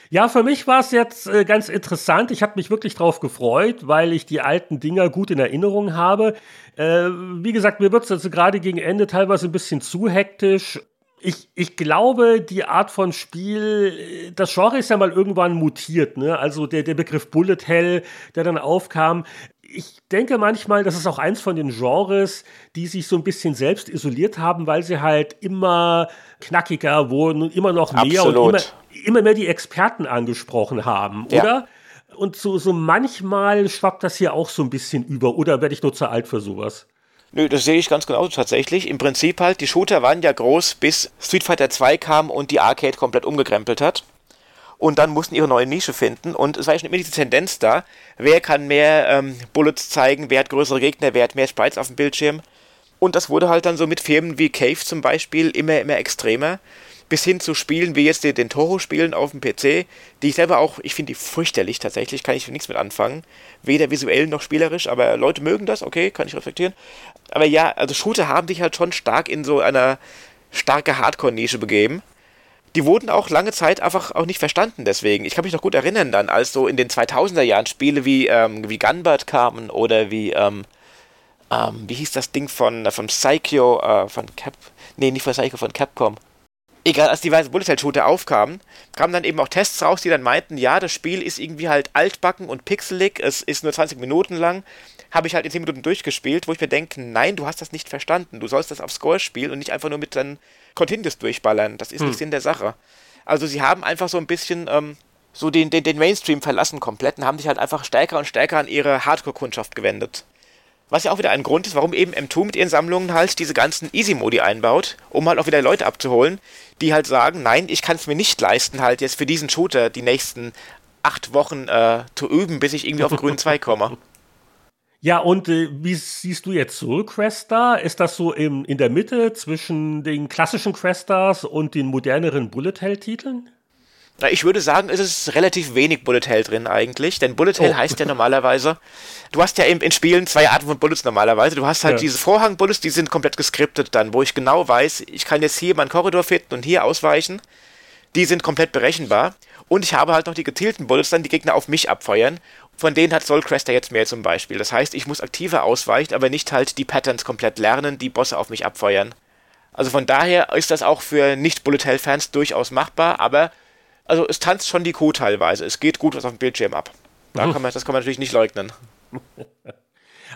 Ja, für mich war es jetzt äh, ganz interessant. Ich habe mich wirklich drauf gefreut, weil ich die alten Dinger gut in Erinnerung habe. Äh, wie gesagt, mir wird es also gerade gegen Ende teilweise ein bisschen zu hektisch. Ich, ich glaube, die Art von Spiel, das Genre ist ja mal irgendwann mutiert. Ne? Also der, der Begriff Bullet Hell, der dann aufkam, ich denke manchmal, das ist auch eins von den Genres, die sich so ein bisschen selbst isoliert haben, weil sie halt immer knackiger wurden und immer noch mehr Absolut. und immer, immer mehr die Experten angesprochen haben, ja. oder? Und so, so manchmal schwappt das hier auch so ein bisschen über, oder werde ich nur zu alt für sowas? Nö, das sehe ich ganz genau tatsächlich. Im Prinzip halt, die Shooter waren ja groß, bis Street Fighter 2 kam und die Arcade komplett umgekrempelt hat und dann mussten ihre neue Nische finden. Und es war schon immer diese Tendenz da, wer kann mehr ähm, Bullets zeigen, wer hat größere Gegner, wer hat mehr Sprites auf dem Bildschirm. Und das wurde halt dann so mit Firmen wie Cave zum Beispiel immer, immer extremer. Bis hin zu Spielen wie jetzt den, den Toho-Spielen auf dem PC, die ich selber auch, ich finde die fürchterlich tatsächlich, kann ich nichts mit anfangen. Weder visuell noch spielerisch, aber Leute mögen das, okay, kann ich reflektieren. Aber ja, also Shooter haben sich halt schon stark in so einer starke Hardcore-Nische begeben die wurden auch lange Zeit einfach auch nicht verstanden deswegen. Ich kann mich noch gut erinnern dann, als so in den 2000er Jahren Spiele wie, ähm, wie Gunbird kamen oder wie, ähm, ähm, wie hieß das Ding von, von Psycho, äh, von Cap, nee, nicht von Psycho, von Capcom. Egal, als die weiße Bullet Hell Shooter aufkamen, kamen dann eben auch Tests raus, die dann meinten, ja, das Spiel ist irgendwie halt altbacken und pixelig, es ist nur 20 Minuten lang, habe ich halt in 10 Minuten durchgespielt, wo ich mir denke, nein, du hast das nicht verstanden, du sollst das auf Score spielen und nicht einfach nur mit deinen Continuous durchballern. Das ist hm. nicht Sinn der Sache. Also sie haben einfach so ein bisschen ähm, so den, den, den Mainstream verlassen komplett und haben sich halt einfach stärker und stärker an ihre Hardcore-Kundschaft gewendet. Was ja auch wieder ein Grund ist, warum eben M2 mit ihren Sammlungen halt diese ganzen Easy-Modi einbaut, um halt auch wieder Leute abzuholen, die halt sagen, nein, ich kann es mir nicht leisten, halt jetzt für diesen Shooter die nächsten acht Wochen äh, zu üben, bis ich irgendwie auf grünen Zweig komme. Ja, und äh, wie siehst du jetzt Soul Cresta? Ist das so im, in der Mitte zwischen den klassischen Crestars und den moderneren Bullet Hell-Titeln? Na, ich würde sagen, es ist relativ wenig Bullet Hell drin eigentlich, denn Bullet Hell oh. heißt ja normalerweise, du hast ja in, in Spielen zwei Arten von Bullets normalerweise. Du hast halt ja. diese Vorhang-Bullets, die sind komplett geskriptet dann, wo ich genau weiß, ich kann jetzt hier meinen Korridor finden und hier ausweichen. Die sind komplett berechenbar. Und ich habe halt noch die gezielten Bullets, dann die Gegner auf mich abfeuern. Von denen hat Soulcrester jetzt mehr zum Beispiel. Das heißt, ich muss aktiver ausweichen, aber nicht halt die Patterns komplett lernen, die Bosse auf mich abfeuern. Also von daher ist das auch für Nicht-Bullet-Hell-Fans durchaus machbar, aber also es tanzt schon die Kuh teilweise. Es geht gut was auf dem Bildschirm ab. Da kann man, das kann man natürlich nicht leugnen.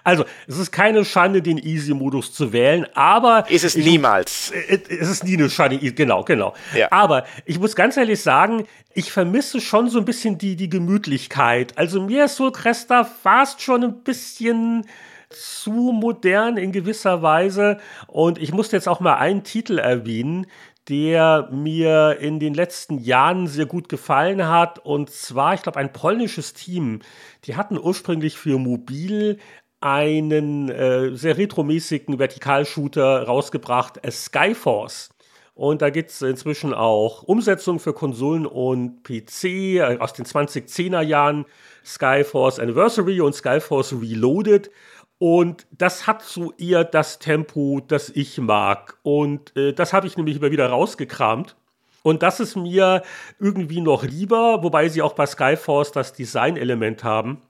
Also, es ist keine Schande, den Easy-Modus zu wählen, aber. Ist es ich, niemals. Es ist nie eine Schande, genau, genau. Ja. Aber ich muss ganz ehrlich sagen, ich vermisse schon so ein bisschen die, die Gemütlichkeit. Also, mir ist so Cresta fast schon ein bisschen zu modern in gewisser Weise. Und ich musste jetzt auch mal einen Titel erwähnen, der mir in den letzten Jahren sehr gut gefallen hat. Und zwar, ich glaube, ein polnisches Team. Die hatten ursprünglich für Mobil einen äh, sehr retromäßigen Vertikalshooter rausgebracht, äh, Skyforce. Und da gibt es inzwischen auch Umsetzungen für Konsolen und PC äh, aus den 2010er Jahren, Skyforce Anniversary und Skyforce Reloaded. Und das hat so eher das Tempo, das ich mag. Und äh, das habe ich nämlich immer wieder rausgekramt. Und das ist mir irgendwie noch lieber, wobei sie auch bei Skyforce das Design-Element haben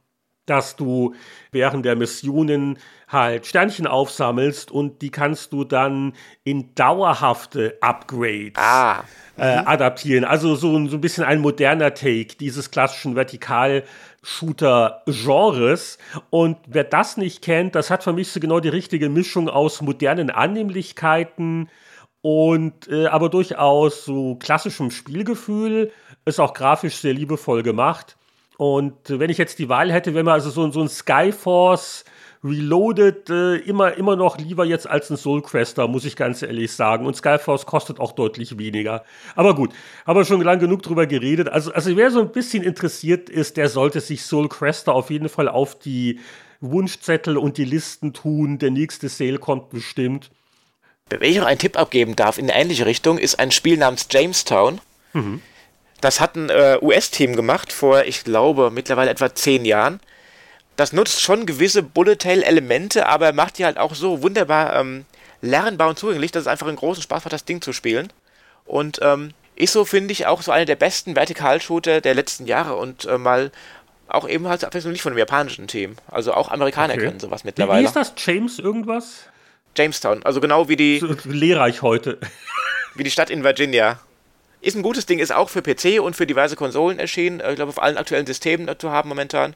dass du während der Missionen halt Sternchen aufsammelst und die kannst du dann in dauerhafte Upgrades ah. äh, mhm. adaptieren. Also so, so ein bisschen ein moderner Take dieses klassischen Vertikal-Shooter-Genres. Und wer das nicht kennt, das hat für mich so genau die richtige Mischung aus modernen Annehmlichkeiten und äh, aber durchaus so klassischem Spielgefühl. Ist auch grafisch sehr liebevoll gemacht. Und wenn ich jetzt die Wahl hätte, wenn man also so, so ein Skyforce Reloaded äh, immer, immer noch lieber jetzt als ein Soulcrester, muss ich ganz ehrlich sagen. Und Skyforce kostet auch deutlich weniger. Aber gut, haben wir schon lang genug drüber geredet. Also, also wer so ein bisschen interessiert ist, der sollte sich Soulcrester auf jeden Fall auf die Wunschzettel und die Listen tun. Der nächste Sale kommt bestimmt. Wenn ich noch einen Tipp abgeben darf in eine ähnliche Richtung, ist ein Spiel namens Jamestown. Mhm. Das hat ein äh, US-Team gemacht vor, ich glaube, mittlerweile etwa zehn Jahren. Das nutzt schon gewisse Bullet-Tail-Elemente, aber macht die halt auch so wunderbar ähm, lernbar und zugänglich, dass es einfach einen großen Spaß macht, das Ding zu spielen. Und ähm, ist so, finde ich, auch so einer der besten Vertikalshooter der letzten Jahre und äh, mal auch eben halt Abwechslung nicht von einem japanischen Team. Also auch Amerikaner okay. können sowas mittlerweile. Wie, ist das? James irgendwas? Jamestown, also genau wie die. So lehrreich heute. Wie die Stadt in Virginia. Ist ein gutes Ding, ist auch für PC und für diverse Konsolen erschienen. Äh, ich glaube, auf allen aktuellen Systemen zu haben momentan.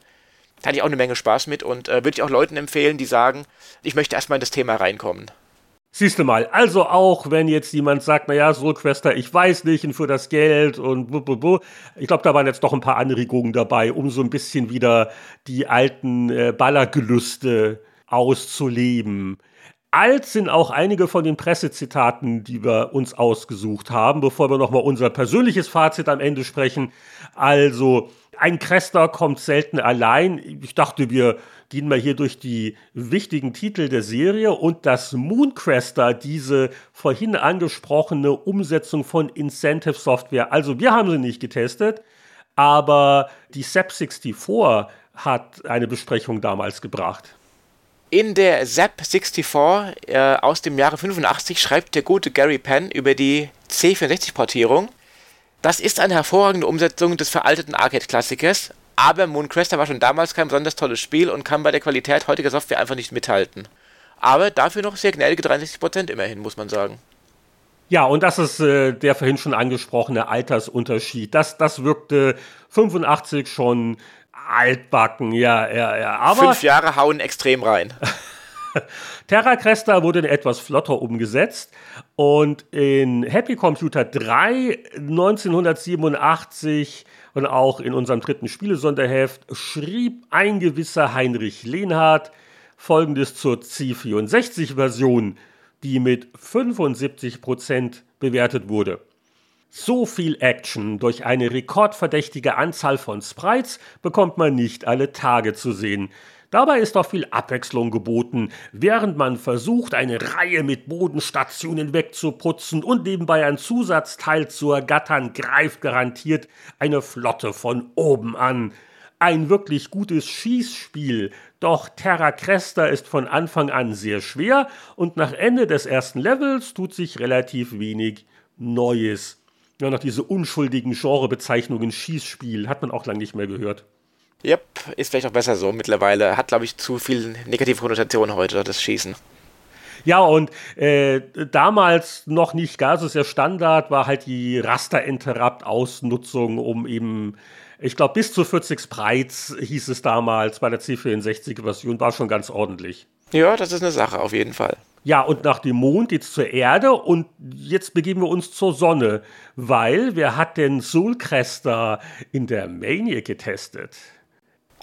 Da hatte ich auch eine Menge Spaß mit und äh, würde ich auch Leuten empfehlen, die sagen, ich möchte erstmal in das Thema reinkommen. Siehst du mal, also auch wenn jetzt jemand sagt, naja, Soulquester, ich weiß nicht, und für das Geld und bu, Ich glaube, da waren jetzt doch ein paar Anregungen dabei, um so ein bisschen wieder die alten äh, Ballergelüste auszuleben. Alt sind auch einige von den Pressezitaten, die wir uns ausgesucht haben, bevor wir nochmal unser persönliches Fazit am Ende sprechen. Also, ein Crester kommt selten allein. Ich dachte, wir gehen mal hier durch die wichtigen Titel der Serie und dass Mooncrester diese vorhin angesprochene Umsetzung von Incentive Software, also wir haben sie nicht getestet, aber die SAP64 hat eine Besprechung damals gebracht. In der ZAP64 äh, aus dem Jahre 85 schreibt der gute Gary Penn über die C64-Portierung. Das ist eine hervorragende Umsetzung des veralteten Arcade-Klassikers, aber Mooncrester war schon damals kein besonders tolles Spiel und kann bei der Qualität heutiger Software einfach nicht mithalten. Aber dafür noch sehr gnädige 63% immerhin, muss man sagen. Ja, und das ist äh, der vorhin schon angesprochene Altersunterschied. Das, das wirkte 85 schon altbacken, ja, ja, ja. Aber Fünf Jahre hauen extrem rein. Terra Cresta wurde in etwas flotter umgesetzt und in Happy Computer 3 1987 und auch in unserem dritten Spielesonderheft schrieb ein gewisser Heinrich Lehnhardt folgendes zur C64-Version, die mit 75% bewertet wurde. So viel Action durch eine rekordverdächtige Anzahl von Sprites bekommt man nicht alle Tage zu sehen. Dabei ist auch viel Abwechslung geboten, während man versucht, eine Reihe mit Bodenstationen wegzuputzen und nebenbei ein Zusatzteil zu ergattern, greift garantiert eine Flotte von oben an. Ein wirklich gutes Schießspiel, doch Terra Cresta ist von Anfang an sehr schwer und nach Ende des ersten Levels tut sich relativ wenig Neues. Ja, noch diese unschuldigen Genrebezeichnungen Schießspiel hat man auch lange nicht mehr gehört. Yep, ist vielleicht auch besser so mittlerweile. Hat, glaube ich, zu viel negative Konnotationen heute, das Schießen. Ja, und äh, damals noch nicht gar so sehr Standard war halt die Raster-Interrupt-Ausnutzung, um eben, ich glaube, bis zu 40 Sprites hieß es damals bei der C64-Version, war schon ganz ordentlich. Ja, das ist eine Sache, auf jeden Fall. Ja, und nach dem Mond jetzt zur Erde und jetzt begeben wir uns zur Sonne, weil wer hat denn Soulcrester in der Maniac getestet?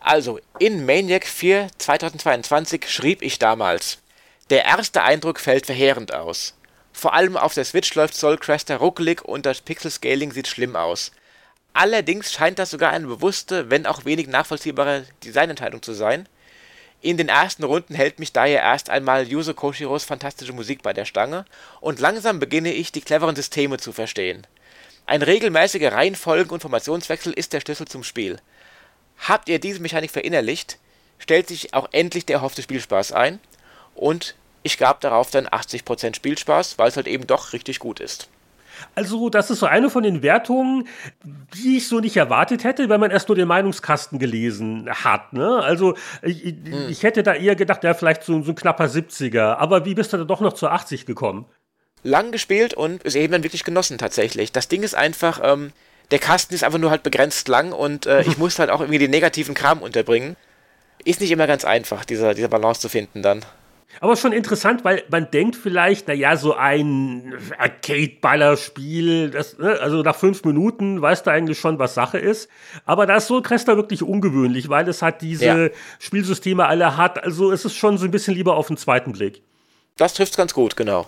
Also, in Maniac 4 2022 schrieb ich damals, der erste Eindruck fällt verheerend aus. Vor allem auf der Switch läuft Soulcrester ruckelig und das Pixel-Scaling sieht schlimm aus. Allerdings scheint das sogar eine bewusste, wenn auch wenig nachvollziehbare Designentscheidung zu sein – in den ersten Runden hält mich daher erst einmal Yuzo Koshiros fantastische Musik bei der Stange und langsam beginne ich die cleveren Systeme zu verstehen. Ein regelmäßiger Reihenfolgen- und Formationswechsel ist der Schlüssel zum Spiel. Habt ihr diese Mechanik verinnerlicht, stellt sich auch endlich der erhoffte Spielspaß ein und ich gab darauf dann 80% Spielspaß, weil es halt eben doch richtig gut ist. Also, das ist so eine von den Wertungen, die ich so nicht erwartet hätte, wenn man erst nur den Meinungskasten gelesen hat. Ne? Also, ich, hm. ich, hätte da eher gedacht, ja, vielleicht so, so ein knapper 70er. Aber wie bist du da doch noch zu 80 gekommen? Lang gespielt und es eben dann wirklich genossen tatsächlich. Das Ding ist einfach, ähm, der Kasten ist einfach nur halt begrenzt lang und äh, ich muss halt auch irgendwie den negativen Kram unterbringen. Ist nicht immer ganz einfach, diese, diese Balance zu finden dann. Aber schon interessant, weil man denkt vielleicht, naja, so ein Arcade-Ballerspiel, ne, also nach fünf Minuten weißt du eigentlich schon, was Sache ist. Aber da ist Soul Cresta wirklich ungewöhnlich, weil es hat diese ja. Spielsysteme alle hat. Also es ist schon so ein bisschen lieber auf den zweiten Blick. Das trifft ganz gut, genau.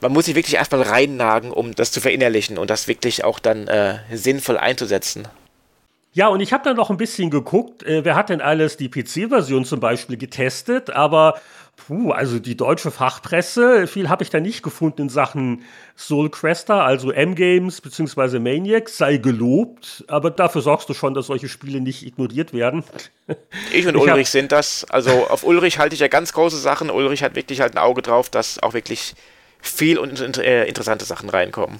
Man muss sich wirklich erstmal reinnagen, um das zu verinnerlichen und das wirklich auch dann äh, sinnvoll einzusetzen. Ja, und ich habe dann noch ein bisschen geguckt, äh, wer hat denn alles die PC-Version zum Beispiel getestet, aber puh, also die deutsche Fachpresse, viel habe ich da nicht gefunden in Sachen Soul Cresta, also M-Games bzw. Maniacs, sei gelobt, aber dafür sorgst du schon, dass solche Spiele nicht ignoriert werden. Ich und ich Ulrich sind das, also auf Ulrich halte ich ja ganz große Sachen, Ulrich hat wirklich halt ein Auge drauf, dass auch wirklich viel und äh, interessante Sachen reinkommen.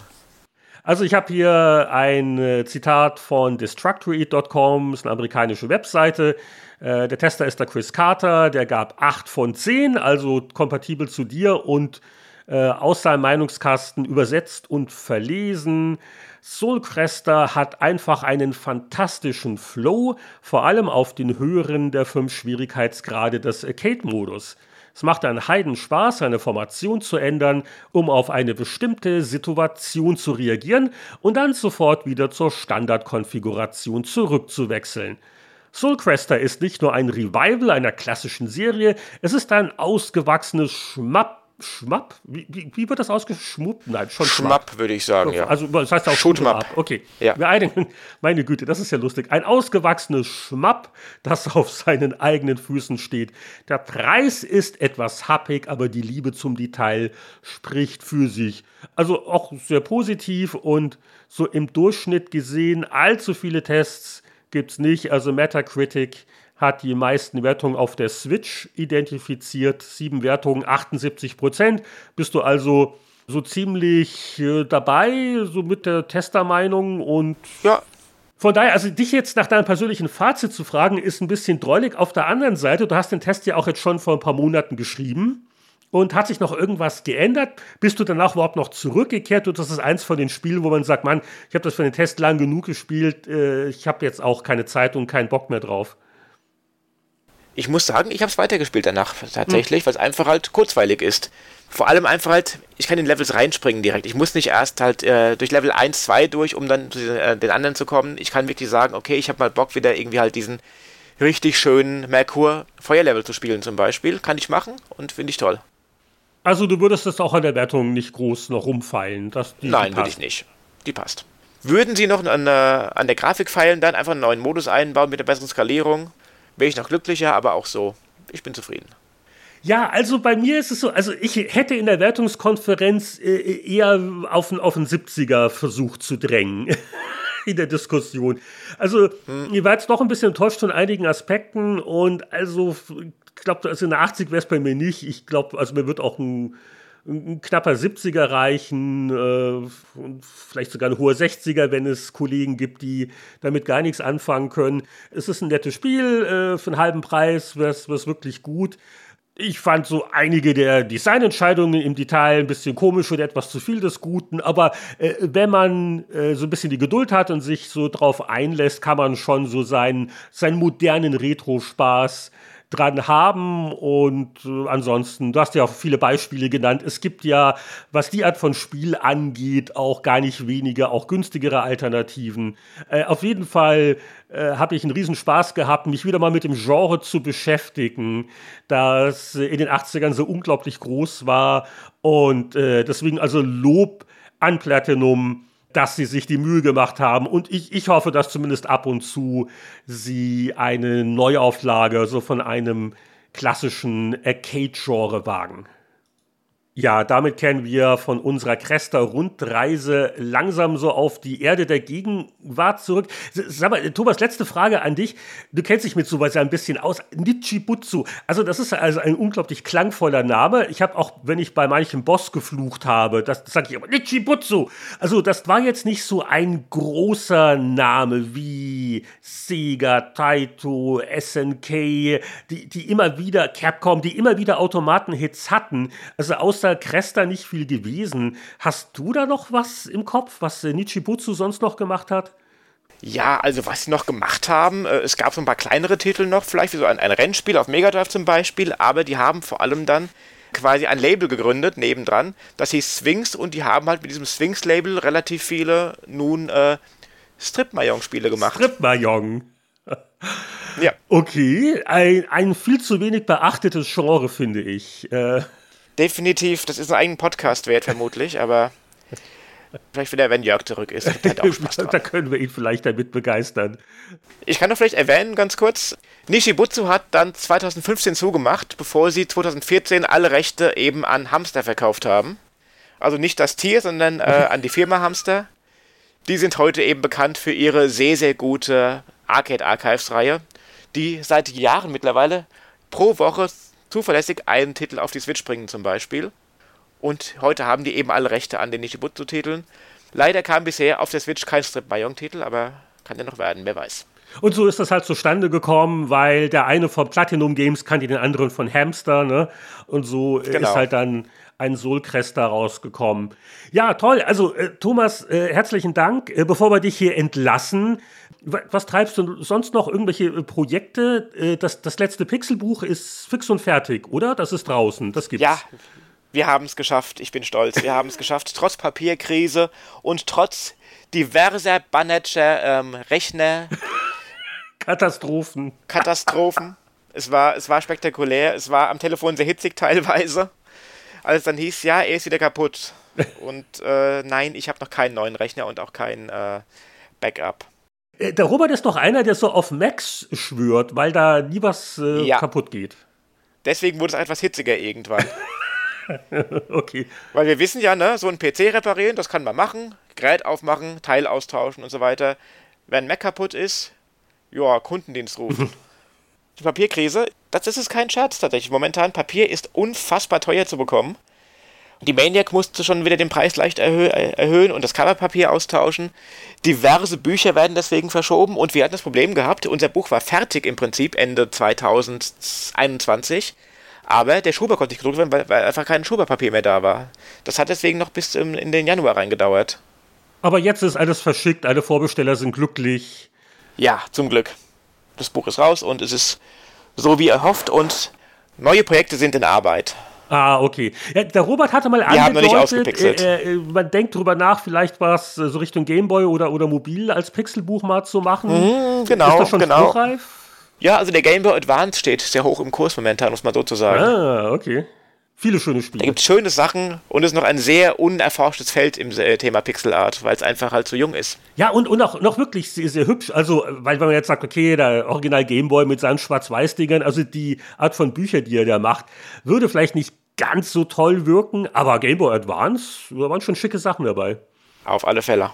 Also ich habe hier ein äh, Zitat von Destructoid.com, ist eine amerikanische Webseite. Äh, der Tester ist der Chris Carter, der gab 8 von 10, also kompatibel zu dir und äh, aus seinem Meinungskasten übersetzt und verlesen. Soulcrester hat einfach einen fantastischen Flow, vor allem auf den höheren der fünf Schwierigkeitsgrade des Arcade-Modus. Es macht einen Heiden Spaß, eine Formation zu ändern, um auf eine bestimmte Situation zu reagieren und dann sofort wieder zur Standardkonfiguration zurückzuwechseln. Soulcrester ist nicht nur ein Revival einer klassischen Serie, es ist ein ausgewachsenes Schmapp Schmapp? Wie, wie, wie, wird das ausgeschmuppt? Nein, schon Schmapp, Schmapp würde ich sagen, ja. Also das heißt auch Schmapp. Okay. Ja. meine Güte, das ist ja lustig. Ein ausgewachsenes Schmapp, das auf seinen eigenen Füßen steht. Der Preis ist etwas happig, aber die Liebe zum Detail spricht für sich. Also auch sehr positiv und so im Durchschnitt gesehen allzu viele Tests gibt es nicht. Also Metacritic hat die meisten Wertungen auf der Switch identifiziert. Sieben Wertungen, 78 Prozent. Bist du also so ziemlich äh, dabei, so mit der Testermeinung und ja. Von daher, also dich jetzt nach deinem persönlichen Fazit zu fragen, ist ein bisschen drollig. Auf der anderen Seite, du hast den Test ja auch jetzt schon vor ein paar Monaten geschrieben. Und hat sich noch irgendwas geändert? Bist du danach überhaupt noch zurückgekehrt? Und das ist eins von den Spielen, wo man sagt, Mann, ich habe das für den Test lang genug gespielt, äh, ich habe jetzt auch keine Zeit und keinen Bock mehr drauf ich muss sagen, ich habe es weitergespielt danach tatsächlich, mhm. weil es einfach halt kurzweilig ist. Vor allem einfach halt, ich kann in Levels reinspringen direkt. Ich muss nicht erst halt äh, durch Level 1, 2 durch, um dann zu äh, den anderen zu kommen. Ich kann wirklich sagen, okay, ich habe mal Bock, wieder irgendwie halt diesen richtig schönen Merkur Feuerlevel zu spielen zum Beispiel. Kann ich machen und finde ich toll. Also du würdest das auch an der Wertung nicht groß noch rumfeilen? Dass die Nein, würde ich nicht. Die passt. Würden Sie noch an, äh, an der Grafik feilen, dann einfach einen neuen Modus einbauen mit der besseren Skalierung? Wäre ich noch glücklicher, aber auch so, ich bin zufrieden. Ja, also bei mir ist es so, also ich hätte in der Wertungskonferenz äh, eher auf, auf einen 70er versucht zu drängen. in der Diskussion. Also, hm. ihr war jetzt doch ein bisschen enttäuscht von einigen Aspekten und also, ich glaube, also in der 80 wäre es bei mir nicht. Ich glaube, also mir wird auch ein ein knapper 70er reichen, äh, vielleicht sogar ein hoher 60er, wenn es Kollegen gibt, die damit gar nichts anfangen können. Es ist ein nettes Spiel, äh, für einen halben Preis wäre es wirklich gut. Ich fand so einige der Designentscheidungen im Detail ein bisschen komisch und etwas zu viel des Guten, aber äh, wenn man äh, so ein bisschen die Geduld hat und sich so drauf einlässt, kann man schon so seinen, seinen modernen Retro-Spaß dran haben. Und äh, ansonsten, du hast ja auch viele Beispiele genannt. Es gibt ja, was die Art von Spiel angeht, auch gar nicht wenige, auch günstigere Alternativen. Äh, auf jeden Fall äh, habe ich einen Riesenspaß gehabt, mich wieder mal mit dem Genre zu beschäftigen, das in den 80ern so unglaublich groß war. Und äh, deswegen also Lob an Platinum dass sie sich die Mühe gemacht haben. Und ich, ich hoffe, dass zumindest ab und zu sie eine Neuauflage so von einem klassischen Arcade-Genre wagen. Ja, damit kehren wir von unserer Cresta-Rundreise langsam so auf die Erde der Gegenwart zurück. Sag mal, Thomas, letzte Frage an dich. Du kennst dich mit sowas ja ein bisschen aus. Nichibutsu. Also, das ist also ein unglaublich klangvoller Name. Ich habe auch, wenn ich bei manchem Boss geflucht habe, das, das sage ich immer, Nichibutsu. Also, das war jetzt nicht so ein großer Name wie Sega, Taito, SNK, die, die immer wieder, Capcom, die immer wieder Automatenhits hatten. Also, aus außer Cresta nicht viel gewesen. Hast du da noch was im Kopf, was äh, Nichibutsu sonst noch gemacht hat? Ja, also was sie noch gemacht haben, äh, es gab so ein paar kleinere Titel noch, vielleicht wie so ein, ein Rennspiel auf Mega Drive zum Beispiel, aber die haben vor allem dann quasi ein Label gegründet, nebendran, das hieß Sphinx und die haben halt mit diesem Sphinx-Label relativ viele nun äh, Strip-Mahjong-Spiele gemacht. Strip-Mahjong. ja. Okay, ein, ein viel zu wenig beachtetes Genre, finde ich. Äh. Definitiv, das ist einen eigenen Podcast wert, vermutlich, aber vielleicht wieder, wenn Jörg zurück ist. da können wir ihn vielleicht damit begeistern. Ich kann doch vielleicht erwähnen, ganz kurz, Nishibutsu hat dann 2015 zugemacht, bevor sie 2014 alle Rechte eben an Hamster verkauft haben. Also nicht das Tier, sondern äh, an die Firma Hamster. Die sind heute eben bekannt für ihre sehr, sehr gute Arcade Archives Reihe, die seit Jahren mittlerweile pro Woche zuverlässig einen Titel auf die Switch bringen zum Beispiel. Und heute haben die eben alle Rechte an den Nishibutsu-Titeln. Leider kam bisher auf der Switch kein Strip Mayong-Titel, aber kann ja noch werden, wer weiß. Und so ist das halt zustande gekommen, weil der eine von Platinum Games kannte den anderen von Hamster, ne? Und so genau. ist halt dann ein Soulcrest daraus gekommen. Ja, toll. Also, äh, Thomas, äh, herzlichen Dank. Äh, bevor wir dich hier entlassen, was treibst du sonst noch? Irgendwelche äh, Projekte? Äh, das, das letzte Pixelbuch ist fix und fertig, oder? Das ist draußen. Das gibt's. Ja, wir haben es geschafft. Ich bin stolz. Wir haben es geschafft. Trotz Papierkrise und trotz diverser Bannerscher ähm, Rechner. Katastrophen. Katastrophen. Es war, es war spektakulär. Es war am Telefon sehr hitzig teilweise. Als dann hieß, ja, er ist wieder kaputt. Und äh, nein, ich habe noch keinen neuen Rechner und auch kein äh, Backup. Äh, der Robert ist doch einer, der so auf Max schwört, weil da nie was äh, ja. kaputt geht. Deswegen wurde es etwas hitziger irgendwann. okay. Weil wir wissen ja, ne, so ein PC reparieren, das kann man machen, Gerät aufmachen, Teil austauschen und so weiter. Wenn Mac kaputt ist, ja, Kundendienst rufen. Die Papierkrise, das ist es kein Scherz tatsächlich. Momentan Papier ist unfassbar teuer zu bekommen. Die Maniac musste schon wieder den Preis leicht erhö erhöhen und das Coverpapier austauschen. Diverse Bücher werden deswegen verschoben und wir hatten das Problem gehabt, unser Buch war fertig im Prinzip Ende 2021, aber der Schuber konnte nicht gedruckt werden, weil, weil einfach kein Schuberpapier mehr da war. Das hat deswegen noch bis im, in den Januar reingedauert. Aber jetzt ist alles verschickt, alle Vorbesteller sind glücklich. Ja, zum Glück. Das Buch ist raus und es ist so wie erhofft und neue Projekte sind in Arbeit. Ah, okay. Ja, der Robert hatte mal Wir angedeutet, äh, äh, man denkt drüber nach, vielleicht was äh, so Richtung Gameboy oder, oder mobil als Pixelbuch mal zu machen. Mhm, genau, Ist das schon genau. spruchreif? Ja, also der Game Boy Advance steht sehr hoch im Kurs momentan, muss man so zu sagen. Ah, okay. Viele schöne Spiele. Da gibt es schöne Sachen und es ist noch ein sehr unerforschtes Feld im äh, Thema Pixel Art, weil es einfach halt so jung ist. Ja, und, und auch noch wirklich sehr, sehr hübsch. Also, weil wenn man jetzt sagt, okay, der Original Gameboy mit seinen Schwarz-Weiß-Dingern, also die Art von Büchern, die er da macht, würde vielleicht nicht ganz so toll wirken, aber Game Boy Advance, da waren schon schicke Sachen dabei. Auf alle Fälle.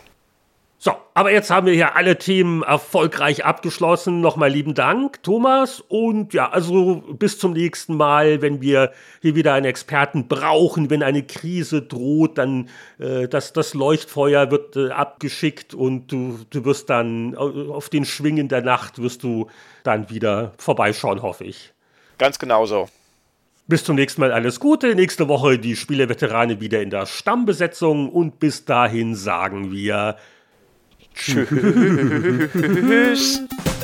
So, aber jetzt haben wir hier alle Themen erfolgreich abgeschlossen. Nochmal lieben Dank, Thomas. Und ja, also bis zum nächsten Mal, wenn wir hier wieder einen Experten brauchen, wenn eine Krise droht, dann äh, das, das Leuchtfeuer wird äh, abgeschickt und du, du wirst dann auf den Schwingen der Nacht wirst du dann wieder vorbeischauen, hoffe ich. Ganz genau so. Bis zum nächsten Mal alles Gute. Nächste Woche die Spieleveteranen wieder in der Stammbesetzung und bis dahin sagen wir Tschüss.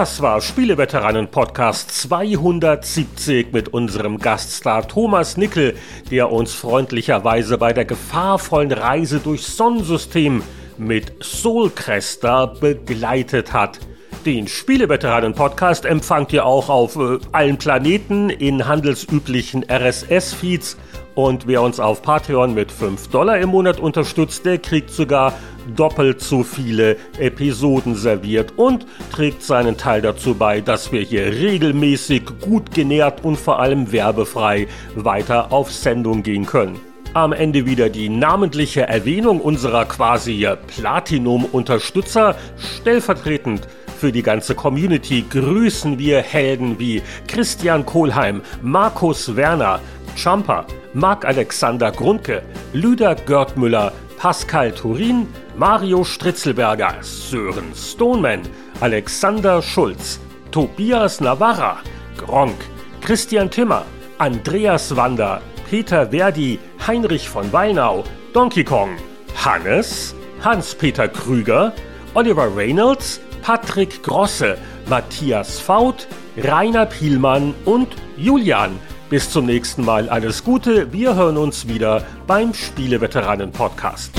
Das war Spieleveteranen Podcast 270 mit unserem Gaststar Thomas Nickel, der uns freundlicherweise bei der gefahrvollen Reise durchs Sonnensystem mit Soulcrester begleitet hat. Den Spieleveteranen-Podcast empfangt ihr auch auf äh, allen Planeten in handelsüblichen RSS-Feeds. Und wer uns auf Patreon mit 5 Dollar im Monat unterstützt, der kriegt sogar doppelt so viele Episoden serviert und trägt seinen Teil dazu bei, dass wir hier regelmäßig, gut genährt und vor allem werbefrei weiter auf Sendung gehen können. Am Ende wieder die namentliche Erwähnung unserer quasi Platinum-Unterstützer stellvertretend für die ganze Community grüßen wir Helden wie Christian Kohlheim, Markus Werner, Champer, Marc-Alexander Grundke, Lüder Görtmüller, Pascal Turin, Mario Stritzelberger, Sören Stoneman, Alexander Schulz, Tobias Navarra, Gronk, Christian Timmer, Andreas Wander, Peter Verdi, Heinrich von Weinau, Donkey Kong, Hannes, Hans-Peter Krüger, Oliver Reynolds, Patrick Grosse, Matthias Faut, Rainer Pielmann und Julian. Bis zum nächsten Mal alles Gute. Wir hören uns wieder beim Spieleveteranen Podcast.